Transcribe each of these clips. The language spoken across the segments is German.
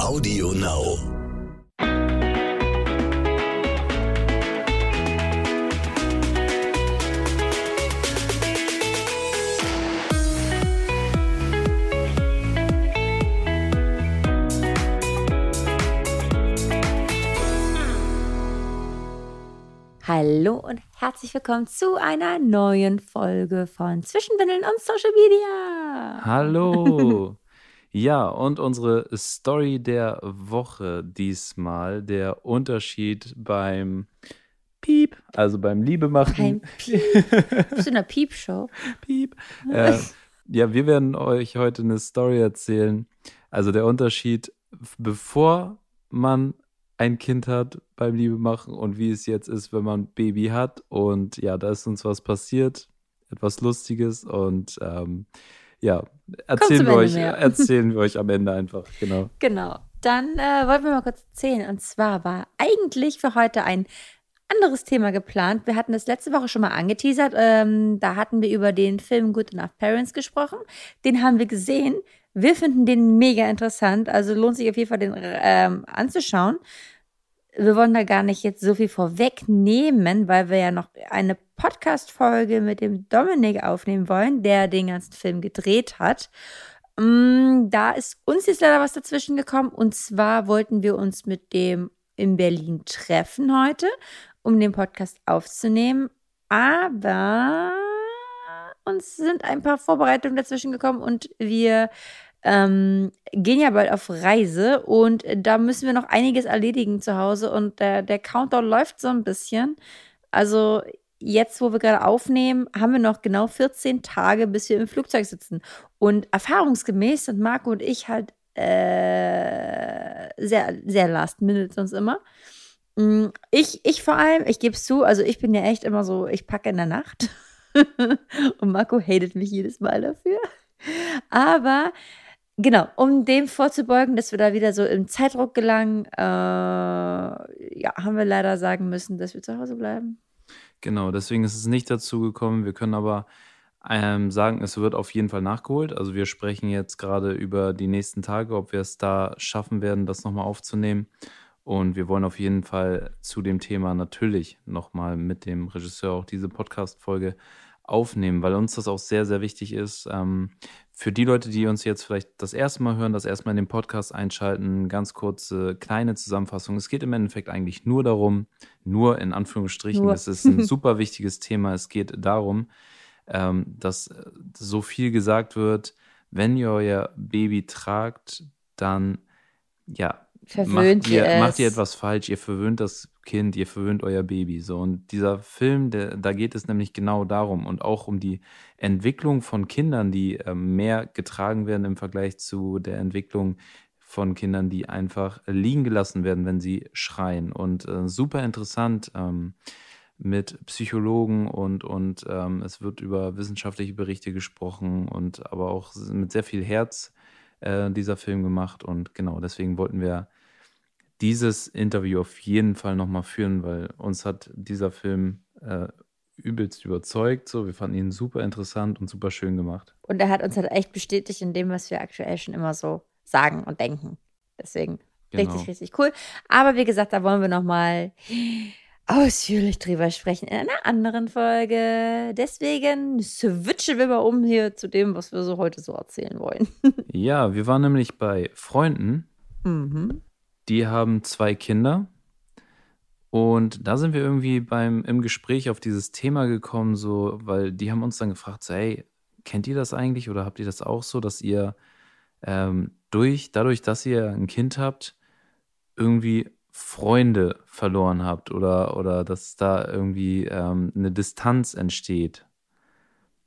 Audio Now. Hallo und herzlich willkommen zu einer neuen Folge von Zwischenwindeln und Social Media. Hallo. Ja, und unsere Story der Woche diesmal, der Unterschied beim Piep, also beim Liebemachen. Beim Piep. Bist du in einer Piep-Show? Piep. Äh, ja, wir werden euch heute eine Story erzählen. Also der Unterschied, bevor man ein Kind hat beim Liebemachen und wie es jetzt ist, wenn man ein Baby hat. Und ja, da ist uns was passiert, etwas Lustiges und ähm, ja, erzählen wir, euch, erzählen wir euch am Ende einfach, genau. Genau. Dann äh, wollten wir mal kurz erzählen. Und zwar war eigentlich für heute ein anderes Thema geplant. Wir hatten das letzte Woche schon mal angeteasert. Ähm, da hatten wir über den Film Good Enough Parents gesprochen. Den haben wir gesehen. Wir finden den mega interessant. Also lohnt sich auf jeden Fall, den ähm, anzuschauen wir wollen da gar nicht jetzt so viel vorwegnehmen, weil wir ja noch eine Podcast-Folge mit dem Dominik aufnehmen wollen, der den ganzen Film gedreht hat. Mm, da ist uns jetzt leider was dazwischen gekommen und zwar wollten wir uns mit dem in Berlin treffen heute, um den Podcast aufzunehmen. Aber uns sind ein paar Vorbereitungen dazwischen gekommen und wir ähm, gehen ja bald auf Reise und da müssen wir noch einiges erledigen zu Hause und der, der Countdown läuft so ein bisschen. Also jetzt, wo wir gerade aufnehmen, haben wir noch genau 14 Tage, bis wir im Flugzeug sitzen. Und erfahrungsgemäß sind Marco und ich halt äh, sehr, sehr last minute sonst immer. Mm, ich, ich vor allem, ich gebe es zu, also ich bin ja echt immer so, ich packe in der Nacht. und Marco hatet mich jedes Mal dafür. Aber Genau, um dem vorzubeugen, dass wir da wieder so im Zeitdruck gelangen, äh, ja, haben wir leider sagen müssen, dass wir zu Hause bleiben. Genau, deswegen ist es nicht dazu gekommen. Wir können aber ähm, sagen, es wird auf jeden Fall nachgeholt. Also wir sprechen jetzt gerade über die nächsten Tage, ob wir es da schaffen werden, das nochmal aufzunehmen. Und wir wollen auf jeden Fall zu dem Thema natürlich nochmal mit dem Regisseur auch diese Podcast-Folge aufnehmen, weil uns das auch sehr, sehr wichtig ist. Ähm, für die Leute, die uns jetzt vielleicht das erste Mal hören, das erste Mal in den Podcast einschalten, ganz kurze kleine Zusammenfassung. Es geht im Endeffekt eigentlich nur darum, nur in Anführungsstrichen, es ist ein super wichtiges Thema. Es geht darum, ähm, dass so viel gesagt wird, wenn ihr euer Baby tragt, dann ja, verwöhnt macht ihr, ihr macht ihr etwas falsch, ihr verwöhnt das Kind, ihr verwöhnt euer Baby. So. Und dieser Film, der, da geht es nämlich genau darum und auch um die Entwicklung von Kindern, die äh, mehr getragen werden im Vergleich zu der Entwicklung von Kindern, die einfach liegen gelassen werden, wenn sie schreien. Und äh, super interessant ähm, mit Psychologen und, und ähm, es wird über wissenschaftliche Berichte gesprochen und aber auch mit sehr viel Herz äh, dieser Film gemacht. Und genau deswegen wollten wir dieses Interview auf jeden Fall nochmal führen, weil uns hat dieser Film äh, übelst überzeugt. So, wir fanden ihn super interessant und super schön gemacht. Und er hat uns halt echt bestätigt in dem, was wir aktuell schon immer so sagen und denken. Deswegen genau. richtig, richtig cool. Aber wie gesagt, da wollen wir nochmal ausführlich drüber sprechen in einer anderen Folge. Deswegen switchen wir mal um hier zu dem, was wir so heute so erzählen wollen. ja, wir waren nämlich bei Freunden. Mhm. Die haben zwei Kinder. Und da sind wir irgendwie beim im Gespräch auf dieses Thema gekommen, so, weil die haben uns dann gefragt, so, hey, kennt ihr das eigentlich oder habt ihr das auch so, dass ihr ähm, durch, dadurch, dass ihr ein Kind habt, irgendwie Freunde verloren habt oder, oder dass da irgendwie ähm, eine Distanz entsteht.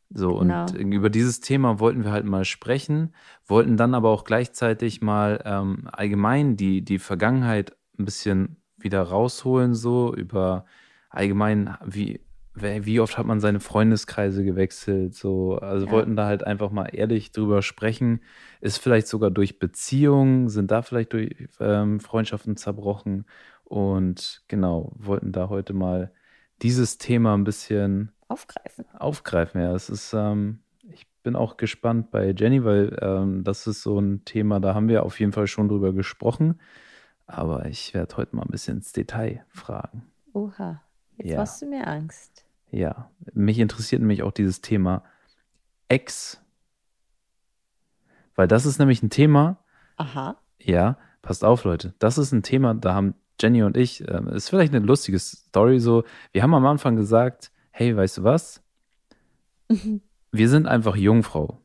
So, genau. und über dieses Thema wollten wir halt mal sprechen, wollten dann aber auch gleichzeitig mal ähm, allgemein die, die Vergangenheit ein bisschen wieder rausholen, so über allgemein, wie, wie oft hat man seine Freundeskreise gewechselt, so, also ja. wollten da halt einfach mal ehrlich drüber sprechen. Ist vielleicht sogar durch Beziehungen, sind da vielleicht durch ähm, Freundschaften zerbrochen und genau, wollten da heute mal dieses Thema ein bisschen aufgreifen. Aufgreifen, ja. Es ist, ähm, ich bin auch gespannt bei Jenny, weil ähm, das ist so ein Thema, da haben wir auf jeden Fall schon drüber gesprochen. Aber ich werde heute mal ein bisschen ins Detail fragen. Oha, jetzt ja. machst du mir Angst. Ja, mich interessiert nämlich auch dieses Thema Ex. Weil das ist nämlich ein Thema. Aha. Ja, passt auf, Leute. Das ist ein Thema, da haben Jenny und ich, äh, ist vielleicht eine lustige Story so. Wir haben am Anfang gesagt, hey, weißt du was? Wir sind einfach Jungfrau.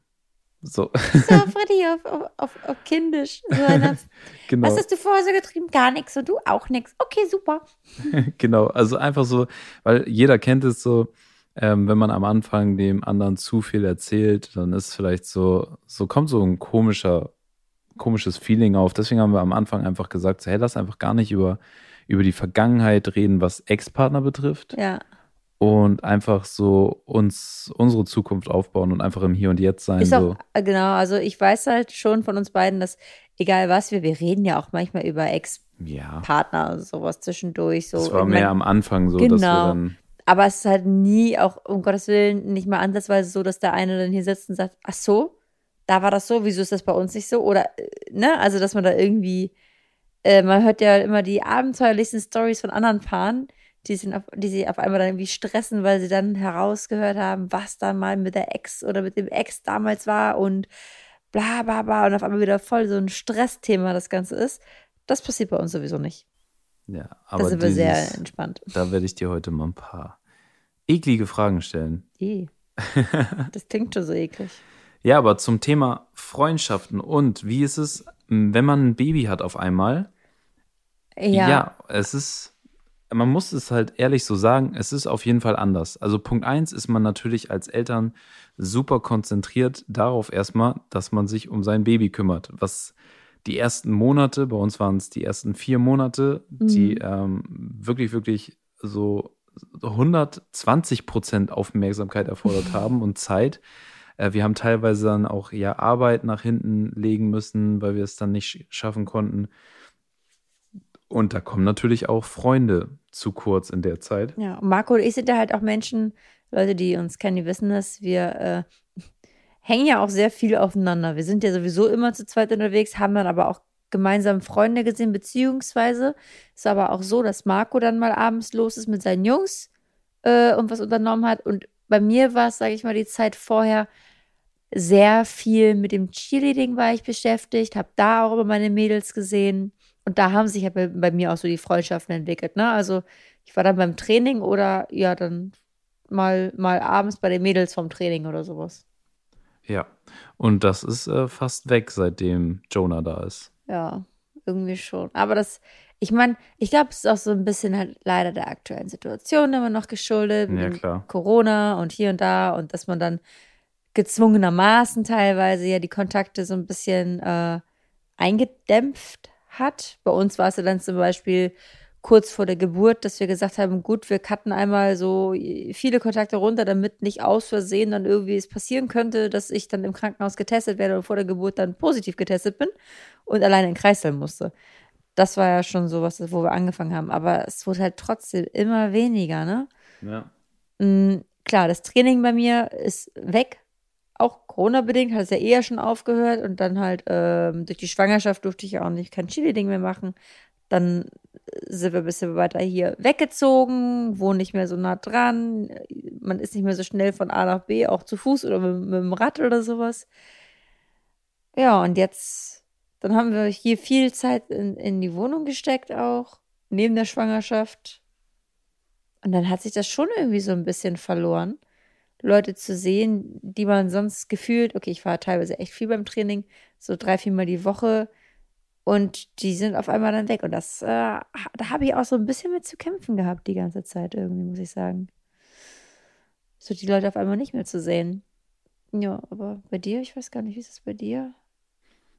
So. So, Freddy, auf, auf, auf, kindisch. So genau. Was hast du vorher so getrieben? Gar nichts und du auch nichts. Okay, super. genau, also einfach so, weil jeder kennt es so, ähm, wenn man am Anfang dem anderen zu viel erzählt, dann ist vielleicht so, so kommt so ein komischer, komisches Feeling auf. Deswegen haben wir am Anfang einfach gesagt, so, hey, lass einfach gar nicht über, über die Vergangenheit reden, was Ex-Partner betrifft. Ja und einfach so uns unsere Zukunft aufbauen und einfach im Hier und Jetzt sein. Ist so. auch, äh, genau, also ich weiß halt schon von uns beiden, dass egal was wir, wir reden ja auch manchmal über Ex-Partner, ja. sowas zwischendurch. So. Das war mehr am Anfang so, genau. dass wir genau. dann. Aber es ist halt nie auch, um Gottes Willen, nicht mal ansatzweise so, dass der eine dann hier sitzt und sagt, ach so, da war das so, wieso ist das bei uns nicht so? Oder, äh, ne, also dass man da irgendwie, äh, man hört ja immer die abenteuerlichsten Stories von anderen Paaren die, sind auf, die sie auf einmal dann irgendwie stressen, weil sie dann herausgehört haben, was da mal mit der Ex oder mit dem Ex damals war und bla bla bla und auf einmal wieder voll so ein Stressthema das Ganze ist. Das passiert bei uns sowieso nicht. Ja, aber da sind wir sehr entspannt. Da werde ich dir heute mal ein paar eklige Fragen stellen. I. Das klingt schon so eklig. ja, aber zum Thema Freundschaften und wie ist es, wenn man ein Baby hat auf einmal? Ja. Ja, es ist man muss es halt ehrlich so sagen, es ist auf jeden Fall anders. Also Punkt eins ist man natürlich als Eltern super konzentriert darauf erstmal, dass man sich um sein Baby kümmert. Was die ersten Monate, bei uns waren es die ersten vier Monate, mhm. die ähm, wirklich, wirklich so 120 Prozent Aufmerksamkeit erfordert haben und Zeit. Äh, wir haben teilweise dann auch ja Arbeit nach hinten legen müssen, weil wir es dann nicht schaffen konnten. Und da kommen natürlich auch Freunde zu kurz in der Zeit. Ja, Marco und ich sind da halt auch Menschen, Leute, die uns kennen, die wissen das, wir äh, hängen ja auch sehr viel aufeinander. Wir sind ja sowieso immer zu zweit unterwegs, haben dann aber auch gemeinsam Freunde gesehen, beziehungsweise ist aber auch so, dass Marco dann mal abends los ist mit seinen Jungs äh, und was unternommen hat. Und bei mir war es, sage ich mal, die Zeit vorher sehr viel mit dem Cheerleading war ich beschäftigt, habe da auch immer meine Mädels gesehen. Und da haben sich ja bei, bei, mir auch so die Freundschaften entwickelt. Ne? Also ich war dann beim Training oder ja, dann mal, mal abends bei den Mädels vom Training oder sowas. Ja, und das ist äh, fast weg, seitdem Jonah da ist. Ja, irgendwie schon. Aber das, ich meine, ich glaube, es ist auch so ein bisschen halt leider der aktuellen Situation immer noch geschuldet. Ja, klar. Corona und hier und da und dass man dann gezwungenermaßen teilweise ja die Kontakte so ein bisschen äh, eingedämpft hat. Bei uns war es ja dann zum Beispiel kurz vor der Geburt, dass wir gesagt haben, gut, wir cutten einmal so viele Kontakte runter, damit nicht aus Versehen dann irgendwie es passieren könnte, dass ich dann im Krankenhaus getestet werde und vor der Geburt dann positiv getestet bin und alleine in sein musste. Das war ja schon so was, wo wir angefangen haben. Aber es wurde halt trotzdem immer weniger, ne? Ja. Mhm, klar, das Training bei mir ist weg auch Corona-bedingt hat es ja eher schon aufgehört und dann halt ähm, durch die Schwangerschaft durfte ich ja auch nicht kein Chili-Ding mehr machen. Dann sind wir ein bisschen weiter hier weggezogen, wohnen nicht mehr so nah dran. Man ist nicht mehr so schnell von A nach B, auch zu Fuß oder mit, mit dem Rad oder sowas. Ja, und jetzt, dann haben wir hier viel Zeit in, in die Wohnung gesteckt auch, neben der Schwangerschaft. Und dann hat sich das schon irgendwie so ein bisschen verloren. Leute zu sehen, die man sonst gefühlt, okay, ich war teilweise echt viel beim Training, so drei, viermal die Woche und die sind auf einmal dann weg. Und das, äh, da habe ich auch so ein bisschen mit zu kämpfen gehabt die ganze Zeit irgendwie, muss ich sagen. So die Leute auf einmal nicht mehr zu sehen. Ja, aber bei dir, ich weiß gar nicht, wie ist es bei dir?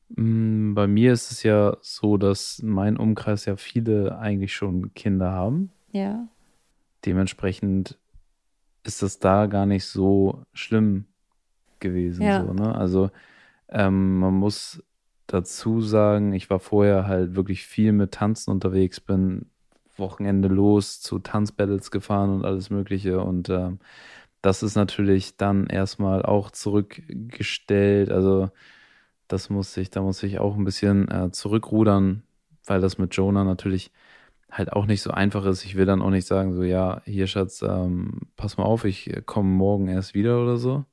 Mm, bei mir ist es ja so, dass mein Umkreis ja viele eigentlich schon Kinder haben. Ja. Dementsprechend ist das da gar nicht so schlimm gewesen. Ja. So, ne? Also ähm, man muss dazu sagen, ich war vorher halt wirklich viel mit Tanzen unterwegs, bin Wochenende los zu Tanzbattles gefahren und alles Mögliche. Und ähm, das ist natürlich dann erstmal auch zurückgestellt. Also das muss ich, da muss ich auch ein bisschen äh, zurückrudern, weil das mit Jonah natürlich halt auch nicht so einfach ist. Ich will dann auch nicht sagen, so, ja, hier, Schatz, ähm, pass mal auf, ich komme morgen erst wieder oder so.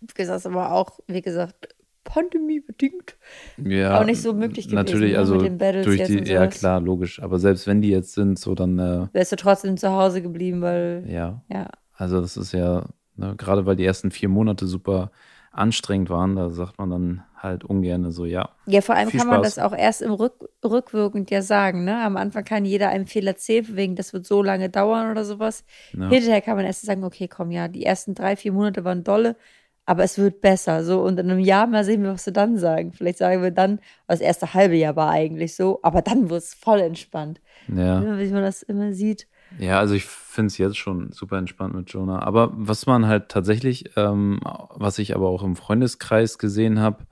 Wie gesagt, aber auch, wie gesagt, pandemiebedingt ja, auch nicht so möglich gewesen. Natürlich, ne, also mit den Battles durch die, ja klar, logisch. Aber selbst wenn die jetzt sind, so dann, äh, Wärst du trotzdem zu Hause geblieben, weil, ja, ja. also das ist ja, ne, gerade weil die ersten vier Monate super anstrengend waren, da sagt man dann halt ungern so, ja, Ja, vor allem kann man Spaß. das auch erst im Rück, rückwirkend ja sagen, ne? Am Anfang kann jeder einen Fehler erzählen, wegen das wird so lange dauern oder sowas. Ja. Hinterher kann man erst sagen, okay, komm, ja, die ersten drei, vier Monate waren dolle, aber es wird besser. So, und in einem Jahr mal sehen wir, was sie dann sagen. Vielleicht sagen wir dann, das erste halbe Jahr war eigentlich so, aber dann wird es voll entspannt. ja. Wie man das immer sieht. Ja, also ich finde es jetzt schon super entspannt mit Jonah. Aber was man halt tatsächlich, ähm, was ich aber auch im Freundeskreis gesehen habe,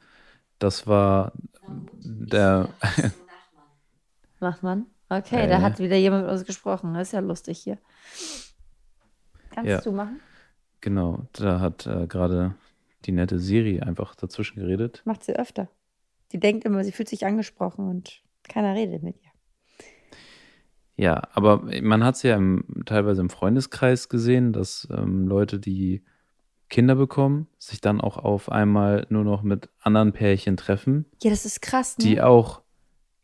das war der, Macht man? Okay, Ja, da hat wieder jemand mit uns gesprochen. Das ist ja lustig hier. Kannst Ja. du machen? genau, da hat äh, gerade die nette Siri einfach dazwischen geredet. Macht sie öfter. Sie denkt immer, sie fühlt sich angesprochen und keiner redet mit ihr. Ja, aber man hat es ja im, teilweise im Freundeskreis gesehen, dass ähm, Leute, die Kinder bekommen, sich dann auch auf einmal nur noch mit anderen Pärchen treffen, Ja, das ist krass, ne? die auch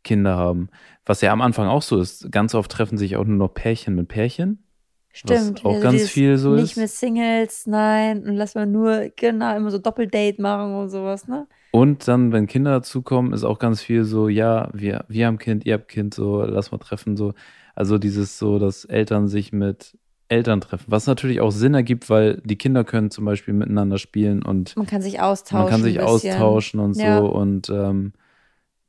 Kinder haben. Was ja am Anfang auch so ist. Ganz oft treffen sich auch nur noch Pärchen mit Pärchen. Stimmt. auch also ganz viel so Nicht ist. mit Singles, nein. Und lass mal nur, genau, immer so Doppeldate machen und sowas, ne? Und dann, wenn Kinder dazukommen, ist auch ganz viel so, ja, wir, wir haben Kind, ihr habt Kind, so, lass mal treffen, so. Also dieses so, dass Eltern sich mit Eltern treffen, was natürlich auch Sinn ergibt, weil die Kinder können zum Beispiel miteinander spielen und Man kann sich austauschen. man kann sich austauschen und Ja. so und ähm,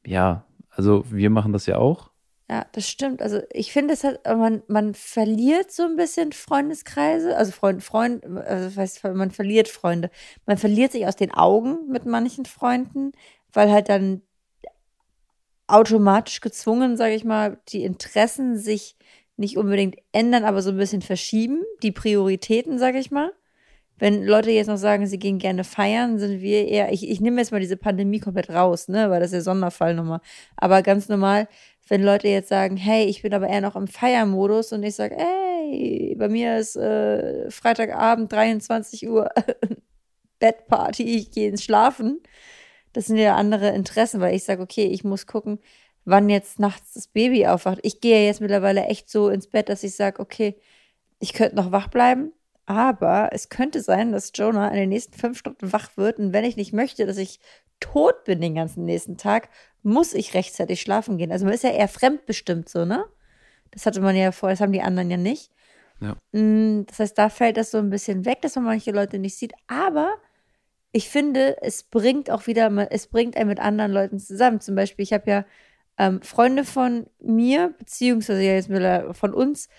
ja, also wir machen das ja auch. Ja, das stimmt. Also ich finde, es hat, man, man verliert so ein bisschen Freundeskreise, also Freund, Freund, also heißt, man verliert Freunde. Man verliert sich aus den Augen mit manchen Freunden, weil halt dann automatisch gezwungen, sage ich mal, die Interessen sich nicht unbedingt ändern, aber so ein bisschen verschieben, die Prioritäten, sage ich mal. Wenn Leute jetzt noch sagen, sie gehen gerne feiern, sind wir eher, ich, ich nehme jetzt mal diese Pandemie komplett raus, ne, weil das ist der Sonderfall nochmal. Aber ganz normal, wenn Leute jetzt sagen, hey, ich bin aber eher noch im Feiermodus und ich sage, hey, bei mir ist äh, Freitagabend 23 Uhr Bettparty, ich gehe ins Schlafen. Das sind ja andere Interessen, weil ich sage, okay, ich muss gucken, wann jetzt nachts das Baby aufwacht. Ich gehe jetzt mittlerweile echt so ins Bett, dass ich sage, okay, ich könnte noch wach bleiben, aber es könnte sein, dass Jonah in den nächsten fünf Stunden wach wird und wenn ich nicht möchte, dass ich tot bin den ganzen nächsten Tag, muss ich rechtzeitig schlafen gehen. Also man ist ja eher fremdbestimmt so, ne? Das hatte man ja vorher, das haben die anderen ja nicht. Ja. Mm, Das heißt, da fällt das so ein bisschen weg, dass man manche Leute nicht sieht. Aber ich finde, es bringt auch wieder, mal- es bringt einen mit anderen Leuten zusammen. Zum Beispiel, ich habe ja ähm, Freunde von mir, beziehungsweise ja jetzt von uns,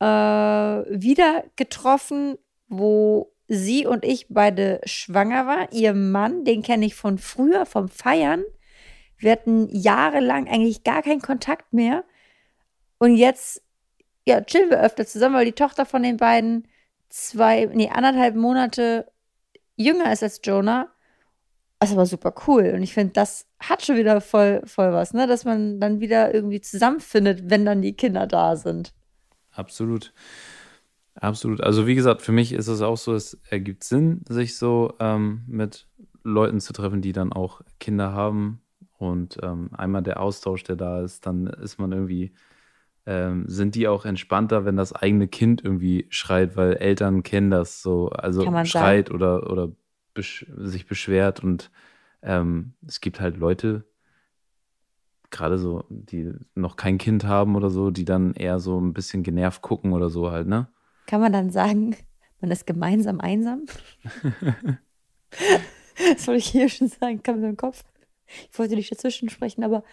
äh, wieder getroffen, wo sie und ich beide schwanger waren. Ihr Mann, den kenne ich von früher, vom Feiern. Wir hatten jahrelang eigentlich gar keinen Kontakt mehr. Und jetzt, ja, chillen wir öfter zusammen, weil die Tochter von den beiden zwei, nee, anderthalb Monate jünger ist als Jonah. Das ist aber super cool. Und ich finde, das hat schon wieder voll, voll was, ne? Dass man dann wieder irgendwie zusammenfindet, wenn dann die Kinder da sind. Absolut. Absolut. Also wie gesagt, für mich ist es auch so, es ergibt Sinn, sich so ähm, mit Leuten zu treffen, die dann auch Kinder haben. Und ähm, einmal der Austausch, der da ist, dann ist man irgendwie, ähm, sind die auch entspannter, wenn das eigene Kind irgendwie schreit, weil Eltern kennen das so, also schreit oder, oder besch sich beschwert. Und ähm, es gibt halt Leute, gerade so, die noch kein Kind haben oder so, die dann eher so ein bisschen genervt gucken oder so halt, ne? Kann man dann sagen, man ist gemeinsam einsam? das wollte ich hier schon sagen, kam mir im Kopf. Ich wollte nicht dazwischen sprechen, aber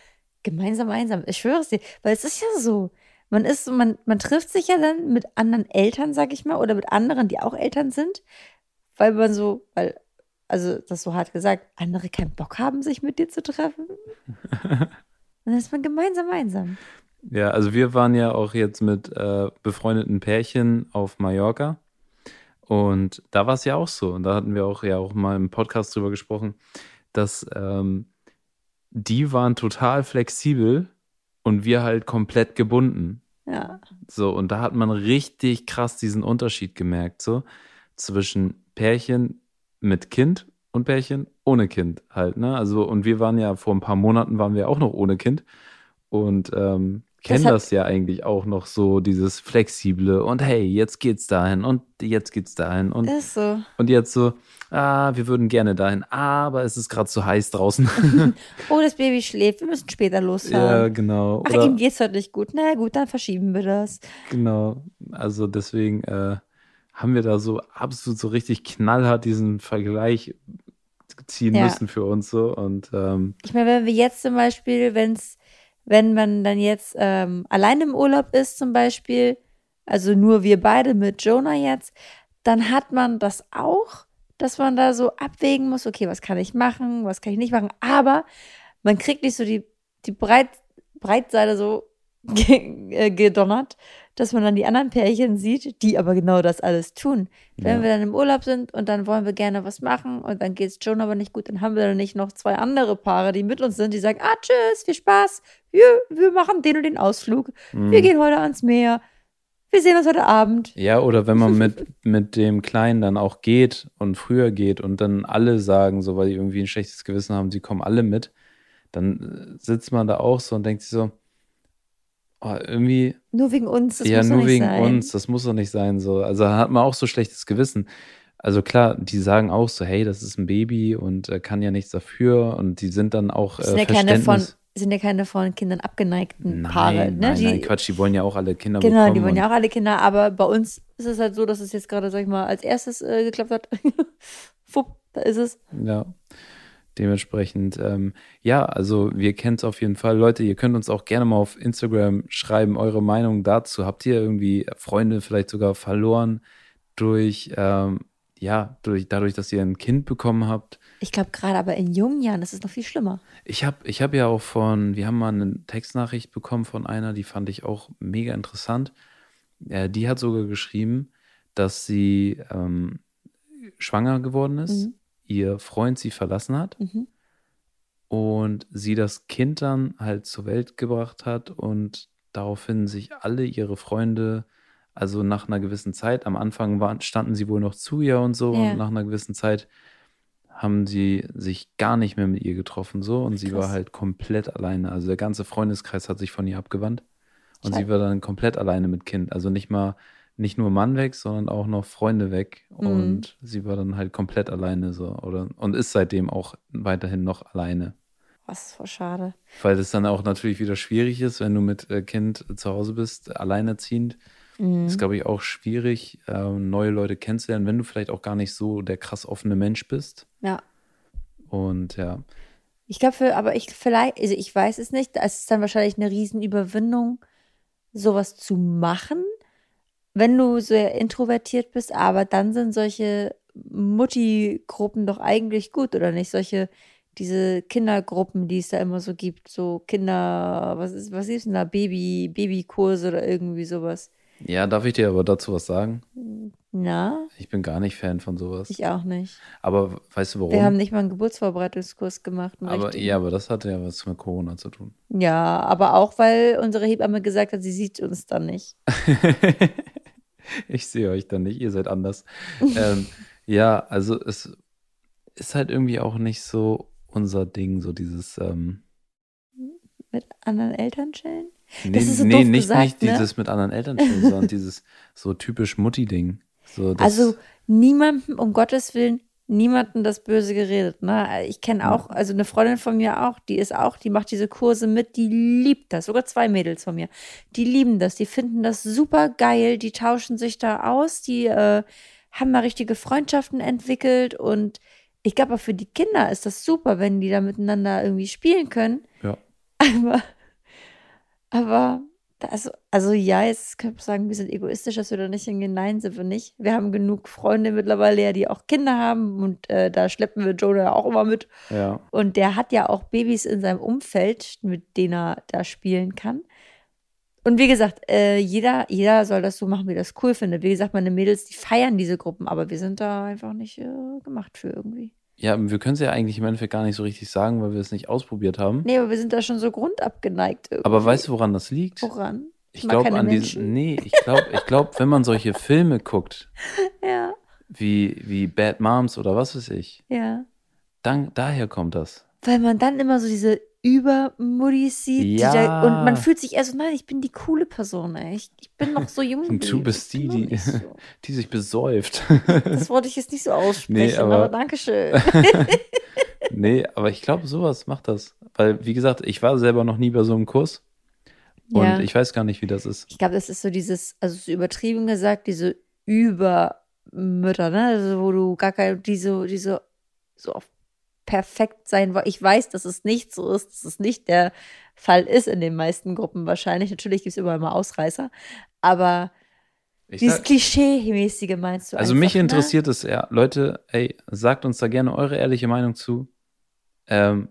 gemeinsam einsam. Ich schwöre es dir, weil es ist ja so. Man ist, man, man trifft sich ja dann mit anderen Eltern, sag ich mal, oder mit anderen, die auch Eltern sind, weil man so, weil, also das so hart gesagt, andere keinen Bock haben, sich mit dir zu treffen. dann ist man gemeinsam einsam. Ja, also wir waren ja auch jetzt mit äh, befreundeten Pärchen auf Mallorca Und da war es ja auch so. Und da hatten wir auch ja auch mal im Podcast drüber gesprochen, dass ähm, die waren total flexibel und wir halt komplett gebunden. Ja. So, und da hat man richtig krass diesen Unterschied gemerkt, so zwischen Pärchen mit Kind und Pärchen ohne Kind halt, ne? Also, und wir waren ja vor ein paar Monaten waren wir auch noch ohne Kind und ähm, kennen das, das, ja eigentlich auch noch so, dieses Flexible und hey, jetzt geht's dahin und jetzt geht's dahin und, so. und jetzt so, ah, wir würden gerne dahin, aber es ist gerade zu heiß draußen. oh, das Baby schläft, wir müssen später losfahren. Ja, genau. Ach, Oder, ihm geht's heute nicht gut. Na gut, dann verschieben wir das. Genau, also deswegen äh, haben wir da so absolut so richtig knallhart diesen Vergleich ziehen ja. müssen für uns so und ähm, ich meine, wenn wir jetzt zum Beispiel, wenn es wenn man dann jetzt ähm, allein im Urlaub ist zum Beispiel, also nur wir beide mit Jonah jetzt, dann hat man das auch, dass man da so abwägen muss, okay, was kann ich machen, was kann ich nicht machen, aber man kriegt nicht so die, die Breit, Breitseite so äh, gedonnert, dass man dann die anderen Pärchen sieht, die aber genau das alles tun. Wenn ja. wir dann im Urlaub sind und dann wollen wir gerne was machen und dann geht es Joan aber nicht gut, dann haben wir dann nicht noch zwei andere Paare, die mit uns sind, die sagen, ah, tschüss, viel Spaß, wir, wir machen den und den Ausflug, mhm. wir gehen heute ans Meer, wir sehen uns heute Abend. Ja, oder wenn man mit, mit dem Kleinen dann auch geht und früher geht und dann alle sagen, so weil die irgendwie ein schlechtes Gewissen haben, sie kommen alle mit, dann sitzt man da auch so und denkt sich so, oh, irgendwie. Nur wegen uns, das ja, muss nur wegen sein. uns, das muss doch nicht sein. So. Also hat man auch so schlechtes Gewissen. Also klar, die sagen auch so, hey, das ist ein Baby und äh, kann ja nichts dafür und die sind dann auch äh, sind ja keine von sind ja keine von Kindern abgeneigten nein, Paare. Ne? Nein, die, nein, Quatsch, die wollen ja auch alle Kinder genau, bekommen. Genau, die wollen ja auch alle Kinder, aber bei uns ist es halt so, dass es jetzt gerade, sag ich mal, als erstes äh, geklappt hat. Fupp, da ist es. Ja. Dementsprechend, ähm, ja, also wir kennen es auf jeden Fall. Leute, ihr könnt uns auch gerne mal auf Instagram schreiben, eure Meinung dazu. Habt ihr irgendwie Freunde vielleicht sogar verloren durch, ähm, ja, durch, dadurch, dass ihr ein Kind bekommen habt? Ich glaube gerade aber in jungen Jahren ist es noch viel schlimmer. Ich habe ich hab ja auch von, wir haben mal eine Textnachricht bekommen von einer, die fand ich auch mega interessant. Äh, die hat sogar geschrieben, dass sie ähm, schwanger geworden ist. Mhm ihr Freund sie verlassen hat mhm. und sie das Kind dann halt zur Welt gebracht hat und daraufhin sich alle ihre Freunde, also nach einer gewissen Zeit, am Anfang waren, standen sie wohl noch zu ihr und so ja. und nach einer gewissen Zeit haben sie sich gar nicht mehr mit ihr getroffen so und Krass. sie war halt komplett alleine. Also der ganze Freundeskreis hat sich von ihr abgewandt und Scheiße. sie war dann komplett alleine mit Kind. Also nicht mal nicht nur Mann weg, sondern auch noch Freunde weg. Mhm. Und sie war dann halt komplett alleine so. Oder, und ist seitdem auch weiterhin noch alleine. Was ist voll schade. Weil das dann auch natürlich wieder schwierig ist, wenn du mit äh, Kind zu Hause bist, alleinerziehend. Mhm. Ist, glaube ich, auch schwierig, äh, neue Leute kennenzulernen, wenn du vielleicht auch gar nicht so der krass offene Mensch bist. Ja. Und ja. Ich glaube, aber ich vielleicht, also ich weiß es nicht, es ist dann wahrscheinlich eine Riesenüberwindung, sowas zu machen wenn du sehr introvertiert bist, aber dann sind solche Mutti-Gruppen doch eigentlich gut, oder nicht? Solche, diese Kindergruppen, die es da immer so gibt, so Kinder, was ist, was ist denn da? Baby, Babykurse oder irgendwie sowas. Ja, darf ich dir aber dazu was sagen? Na? Ich bin gar nicht Fan von sowas. Ich auch nicht. Aber weißt du warum? Wir haben nicht mal einen Geburtsvorbereitungskurs gemacht. Aber, ja, aber das hatte ja was mit Corona zu tun. Ja, aber auch, weil unsere Hebamme gesagt hat, sie sieht uns dann nicht. ich sehe euch dann nicht, ihr seid anders. ähm, ja, also es ist halt irgendwie auch nicht so unser Ding, so dieses. Ähm, mit anderen Eltern chillen? Nee, das ist so nee nicht, gesagt, nicht ne? dieses mit anderen Eltern chillen, sondern dieses so typisch Mutti-Ding. So, also niemandem, um Gottes Willen, niemanden das Böse geredet. Ne? Ich kenne auch, also eine Freundin von mir auch, die ist auch, die macht diese Kurse mit, die liebt das. Sogar zwei Mädels von mir. Die lieben das, die finden das super geil, die tauschen sich da aus, die äh, haben da richtige Freundschaften entwickelt und ich glaube auch für die Kinder ist das super, wenn die da miteinander irgendwie spielen können. Ja. Aber, aber also, also ja, jetzt könnte man sagen, wir sind egoistisch, dass wir da nicht hingehen. Nein, sind wir nicht. Wir haben genug Freunde mittlerweile, ja, die auch Kinder haben und äh, da schleppen wir Jonah auch immer mit. Ja. Und der hat ja auch Babys in seinem Umfeld, mit denen er da spielen kann. Und wie gesagt, äh, jeder, jeder soll das so machen, wie das cool findet. Wie gesagt, meine Mädels, die feiern diese Gruppen, aber wir sind da einfach nicht äh, gemacht für irgendwie. Ja, wir können es ja eigentlich im Endeffekt gar nicht so richtig sagen, weil wir es nicht ausprobiert haben. Nee, aber wir sind da schon so grundabgeneigt irgendwie. Aber weißt du, woran das liegt? Woran? Ich, ich glaube an diesen. Nee, ich glaube, ich glaub, wenn man solche Filme guckt, ja. wie, wie Bad Moms oder was weiß ich, ja. dann, daher kommt das. Weil man dann immer so diese Übermuttis sieht. Ja. Da, und man fühlt sich eher so, nein, ich bin die coole Person, ey. Ich, ich bin noch so jung. Und du bist die, die, so. die sich besäuft. Das wollte ich jetzt nicht so aussprechen, nee, aber, aber Dankeschön. nee, aber ich glaube, sowas macht das. Weil, wie gesagt, ich war selber noch nie bei so einem Kurs. Und ja. ich weiß gar nicht, wie das ist. Ich glaube, das ist so dieses, also so übertrieben gesagt, diese Übermütter, ne? Also, wo du gar keine, die so, die so, so auf perfekt sein wollen. Ich weiß, dass es nicht so ist, dass es nicht der Fall ist in den meisten Gruppen wahrscheinlich. Natürlich gibt es überall mal Ausreißer, aber ich dieses Klischee-mäßige meinst du Also einfach, mich ne? interessiert es ja. Leute, ey, sagt uns da gerne eure ehrliche Meinung zu. Ähm,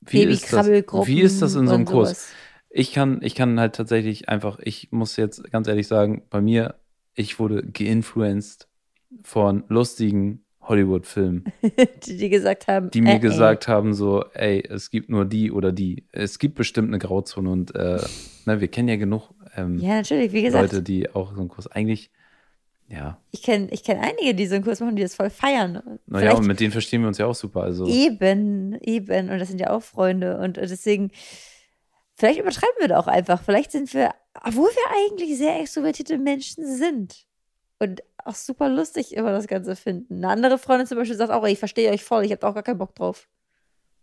wie, ist das, wie ist das in so einem Kurs? Ich kann, ich kann halt tatsächlich einfach, ich muss jetzt ganz ehrlich sagen, bei mir, ich wurde geinfluenced von lustigen Hollywood-Filmen. die, die gesagt haben. Die mir äh, gesagt ey. haben, so, ey, es gibt nur die oder die. Es gibt bestimmt eine Grauzone und äh, ne, wir kennen ja genug ähm, ja, natürlich, wie gesagt. Leute, die auch so einen Kurs eigentlich, ja. Ich kenne ich kenn einige, die so einen Kurs machen, die das voll feiern. Naja, und mit denen verstehen wir uns ja auch super. Also. Eben, eben. Und das sind ja auch Freunde. Und deswegen, vielleicht übertreiben wir da auch einfach. Vielleicht sind wir, obwohl wir eigentlich sehr extrovertierte Menschen sind. Und auch super lustig immer das Ganze finden. Eine andere Freundin zum Beispiel sagt auch, ey, ich verstehe euch voll, ich habe auch gar keinen Bock drauf.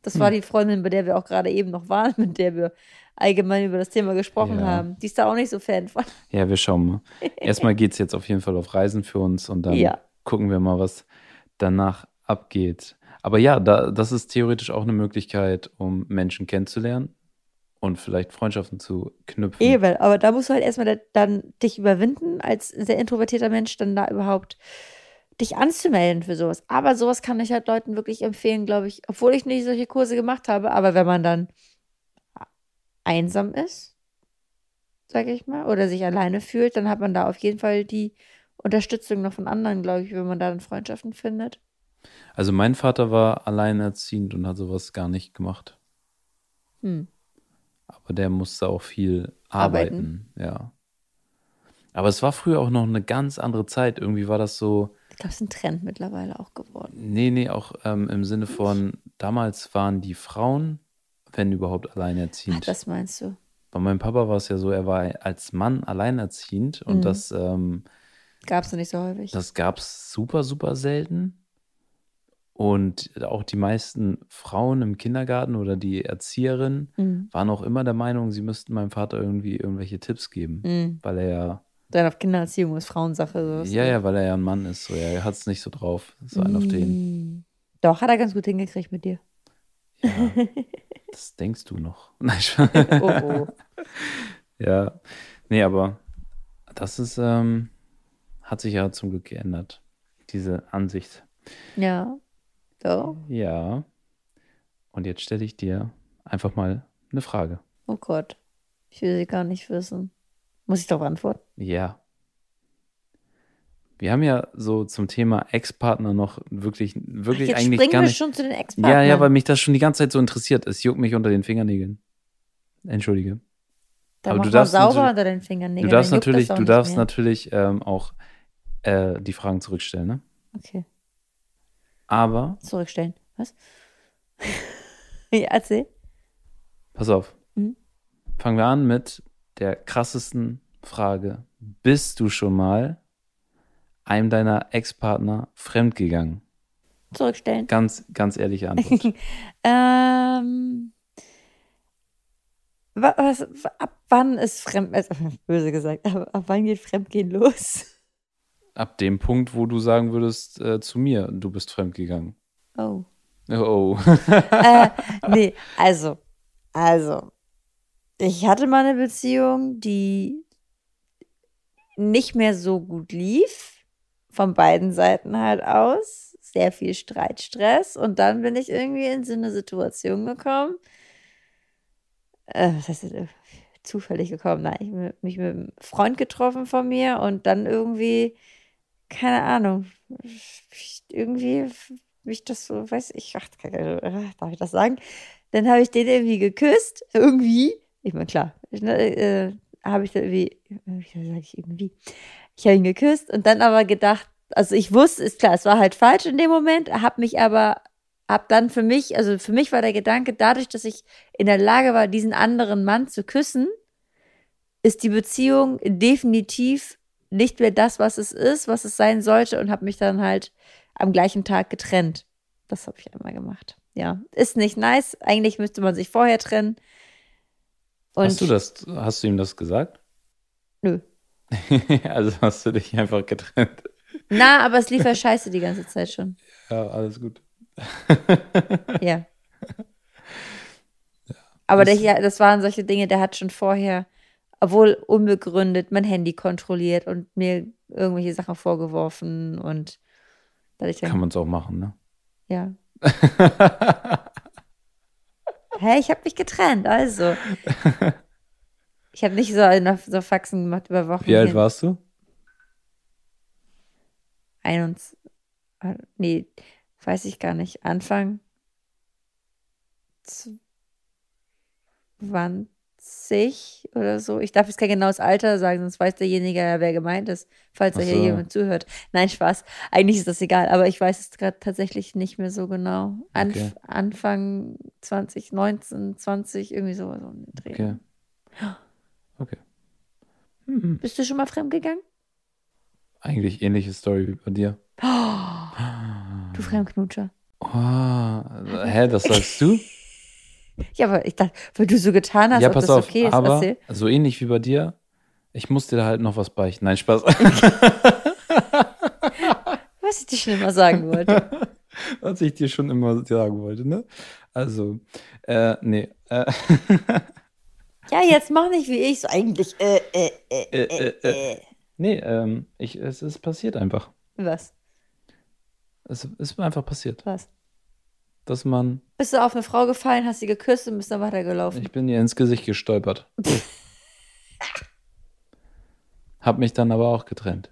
Das hm. war die Freundin, bei der wir auch gerade eben noch waren, mit der wir allgemein über das Thema gesprochen ja. haben. Die ist da auch nicht so Fan von. Ja, wir schauen mal. Erstmal geht es jetzt auf jeden Fall auf Reisen für uns und dann ja. gucken wir mal, was danach abgeht. Aber ja, da, das ist theoretisch auch eine Möglichkeit, um Menschen kennenzulernen und vielleicht Freundschaften zu knüpfen. Eben, aber da musst du halt erstmal dann dich überwinden, als sehr introvertierter Mensch, dann da überhaupt dich anzumelden für sowas. Aber sowas kann ich halt Leuten wirklich empfehlen, glaube ich, obwohl ich nicht solche Kurse gemacht habe. Aber wenn man dann einsam ist, sage ich mal, oder sich alleine fühlt, dann hat man da auf jeden Fall die Unterstützung noch von anderen, glaube ich, wenn man da dann Freundschaften findet. Also mein Vater war alleinerziehend und hat sowas gar nicht gemacht. Hm. Aber der musste auch viel arbeiten, arbeiten. ja. Aber es war früher auch noch eine ganz andere Zeit. Irgendwie war das so. Ich glaube, es ist ein Trend mittlerweile auch geworden. Nee, nee, auch ähm, im Sinne von, damals waren die Frauen, wenn überhaupt, alleinerziehend. Ach, das meinst du? Bei meinem Papa war es ja so, er war als Mann alleinerziehend und mhm. das. Ähm, gab es nicht so häufig. Das gab es super, super selten. Und auch die meisten Frauen im Kindergarten oder die Erzieherin mhm. waren auch immer der Meinung, sie müssten meinem Vater irgendwie irgendwelche Tipps geben, mhm. weil er ja. Dann auf Kindererziehung ist Frauensache. So ja, ja, weil er ja ein Mann ist. So. Er hat es nicht so drauf. So ein auf den. Mhm. Doch, hat er ganz gut hingekriegt mit dir. Ja, das denkst du noch. Nein, oh, oh. Ja, nee, aber das ist, ähm, hat sich ja zum Glück geändert, diese Ansicht. Ja. So? Ja. Und jetzt stelle ich dir einfach mal eine Frage. Oh Gott. Ich will sie gar nicht wissen. Muss ich darauf antworten? Ja. Wir haben ja so zum Thema Ex-Partner noch wirklich, wirklich Ach, jetzt eigentlich gar nicht. Wir schon zu den Ex-Partnern. Ja, ja, weil mich das schon die ganze Zeit so interessiert. Es juckt mich unter den Fingernägeln. Entschuldige. Da Aber du darfst sauber unter den Fingernägeln. Du darfst natürlich, du darfst natürlich ähm, auch äh, die Fragen zurückstellen, ne? Okay. Aber. Zurückstellen. Was? ja, erzähl. Pass auf. Mhm. Fangen wir an mit der krassesten Frage. Bist du schon mal einem deiner Ex-Partner fremdgegangen? Zurückstellen. Ganz, ganz ehrliche Antwort. ähm. Was, ab wann ist Fremd, also, böse gesagt, ab, ab wann geht Fremdgehen los? Ab dem Punkt, wo du sagen würdest äh, zu mir, du bist fremdgegangen. Oh. Oh. äh, nee, also, also, ich hatte mal eine Beziehung, die nicht mehr so gut lief, von beiden Seiten halt aus, sehr viel Streit, Stress und dann bin ich irgendwie in so eine Situation gekommen, äh, was heißt das, zufällig gekommen. Nein, ich habe mich mit einem Freund getroffen von mir und dann irgendwie, keine Ahnung, irgendwie, wie ich das so, weiß ich, ach, darf ich das sagen? Dann habe ich den irgendwie geküsst, irgendwie. Ich meine, klar, äh, habe ich irgendwie, wie sage ich irgendwie? Ich habe ihn geküsst und dann aber gedacht, also ich wusste, ist klar, es war halt falsch in dem Moment, habe mich aber, habe dann für mich, also für mich war der Gedanke, dadurch, dass ich in der Lage war, diesen anderen Mann zu küssen, ist die Beziehung definitiv nicht mehr das, was es ist, was es sein sollte und habe mich dann halt am gleichen Tag getrennt. Das habe ich einmal gemacht. Ja, ist nicht nice. Eigentlich müsste man sich vorher trennen. Und hast du das, hast du ihm das gesagt? Nö. also hast du dich einfach getrennt. Na, aber es lief ja scheiße die ganze Zeit schon. Ja, alles gut. ja. Aber das, der, das waren solche Dinge, der hat schon vorher, obwohl unbegründet, mein Handy kontrolliert und mir irgendwelche Sachen vorgeworfen und dadurch Kann man es auch machen, ne? Ja. Hä, ich habe mich getrennt, also. Ich habe nicht so, so Faxen gemacht über Wochen. Wie alt hin. warst du? 21, äh, nee, weiß ich gar nicht, Anfang 20 oder so. Ich darf jetzt kein genaues Alter sagen, sonst weiß derjenige ja, wer gemeint ist, falls er hier jemand zuhört. Nein, Spaß. Eigentlich ist das egal, aber ich weiß es gerade tatsächlich nicht mehr so genau. Anf okay. Anfang 2019, 20, irgendwie so, so ein Dreh. Okay. Okay. Mhm. Bist du schon mal fremdgegangen? Eigentlich ähnliche Story wie bei dir. Oh, du Fremdknutscher. Oh, hä, das sagst du? ja, aber ich dachte, weil du so getan hast, ja, pass auf, okay ist, aber so ähnlich wie bei dir, ich musste da halt noch was beichten. Nein, Spaß. was ich dir schon immer sagen wollte. was ich dir schon immer sagen wollte, ne? Also, äh, nee. Äh. ja, jetzt mach nicht wie ich, so eigentlich, äh, äh, äh, äh, äh. äh. äh. Nee, ähm, ich, es ist passiert einfach. Was? Es ist einfach passiert. Was? Dass man. Bist du auf eine Frau gefallen, hast sie geküsst und bist dann weitergelaufen? Ich bin ihr ins Gesicht gestolpert. Hab mich dann aber auch getrennt.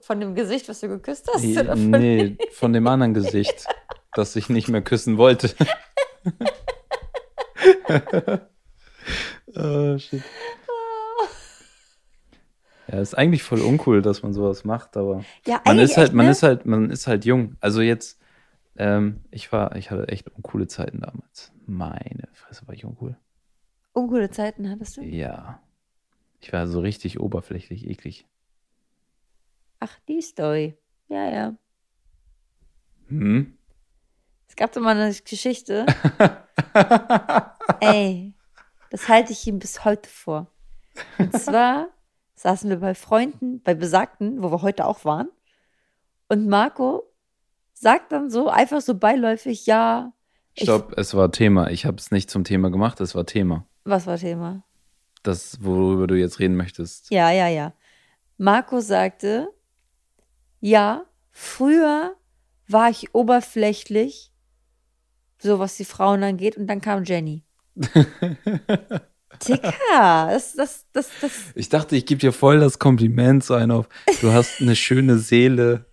Von dem Gesicht, was du geküsst hast? Nee, oder von nee, von dem anderen Gesicht, das ich nicht mehr küssen wollte. oh, shit. Ja, ist eigentlich voll uncool, dass man sowas macht, aber ja, man ist halt, man ne? ist halt, man ist halt jung. Also jetzt, ähm, ich war, ich hatte echt uncoole Zeiten damals. Meine Fresse war ich uncool. Uncoole Zeiten hattest du? Ja. Ich war so richtig oberflächlich eklig. Ach, die Story. Ja, ja. Hm? Es gab doch mal eine Geschichte. Ey, das halte ich ihm bis heute vor. Und zwar saßen wir bei Freunden, bei Besagten, wo wir heute auch waren. Und Marco sagt dann so, einfach so beiläufig, ja. Stopp, es war Thema. Ich habe es nicht zum Thema gemacht, es war Thema. Was war Thema? Das, worüber du jetzt reden möchtest. Ja, ja, ja. Marco sagte, ja, früher war ich oberflächlich, so was die Frauen angeht, und dann kam Jenny. Dicker, das, das, das, das. Ich dachte, ich gebe dir voll das Kompliment so ein auf. Du hast eine schöne Seele.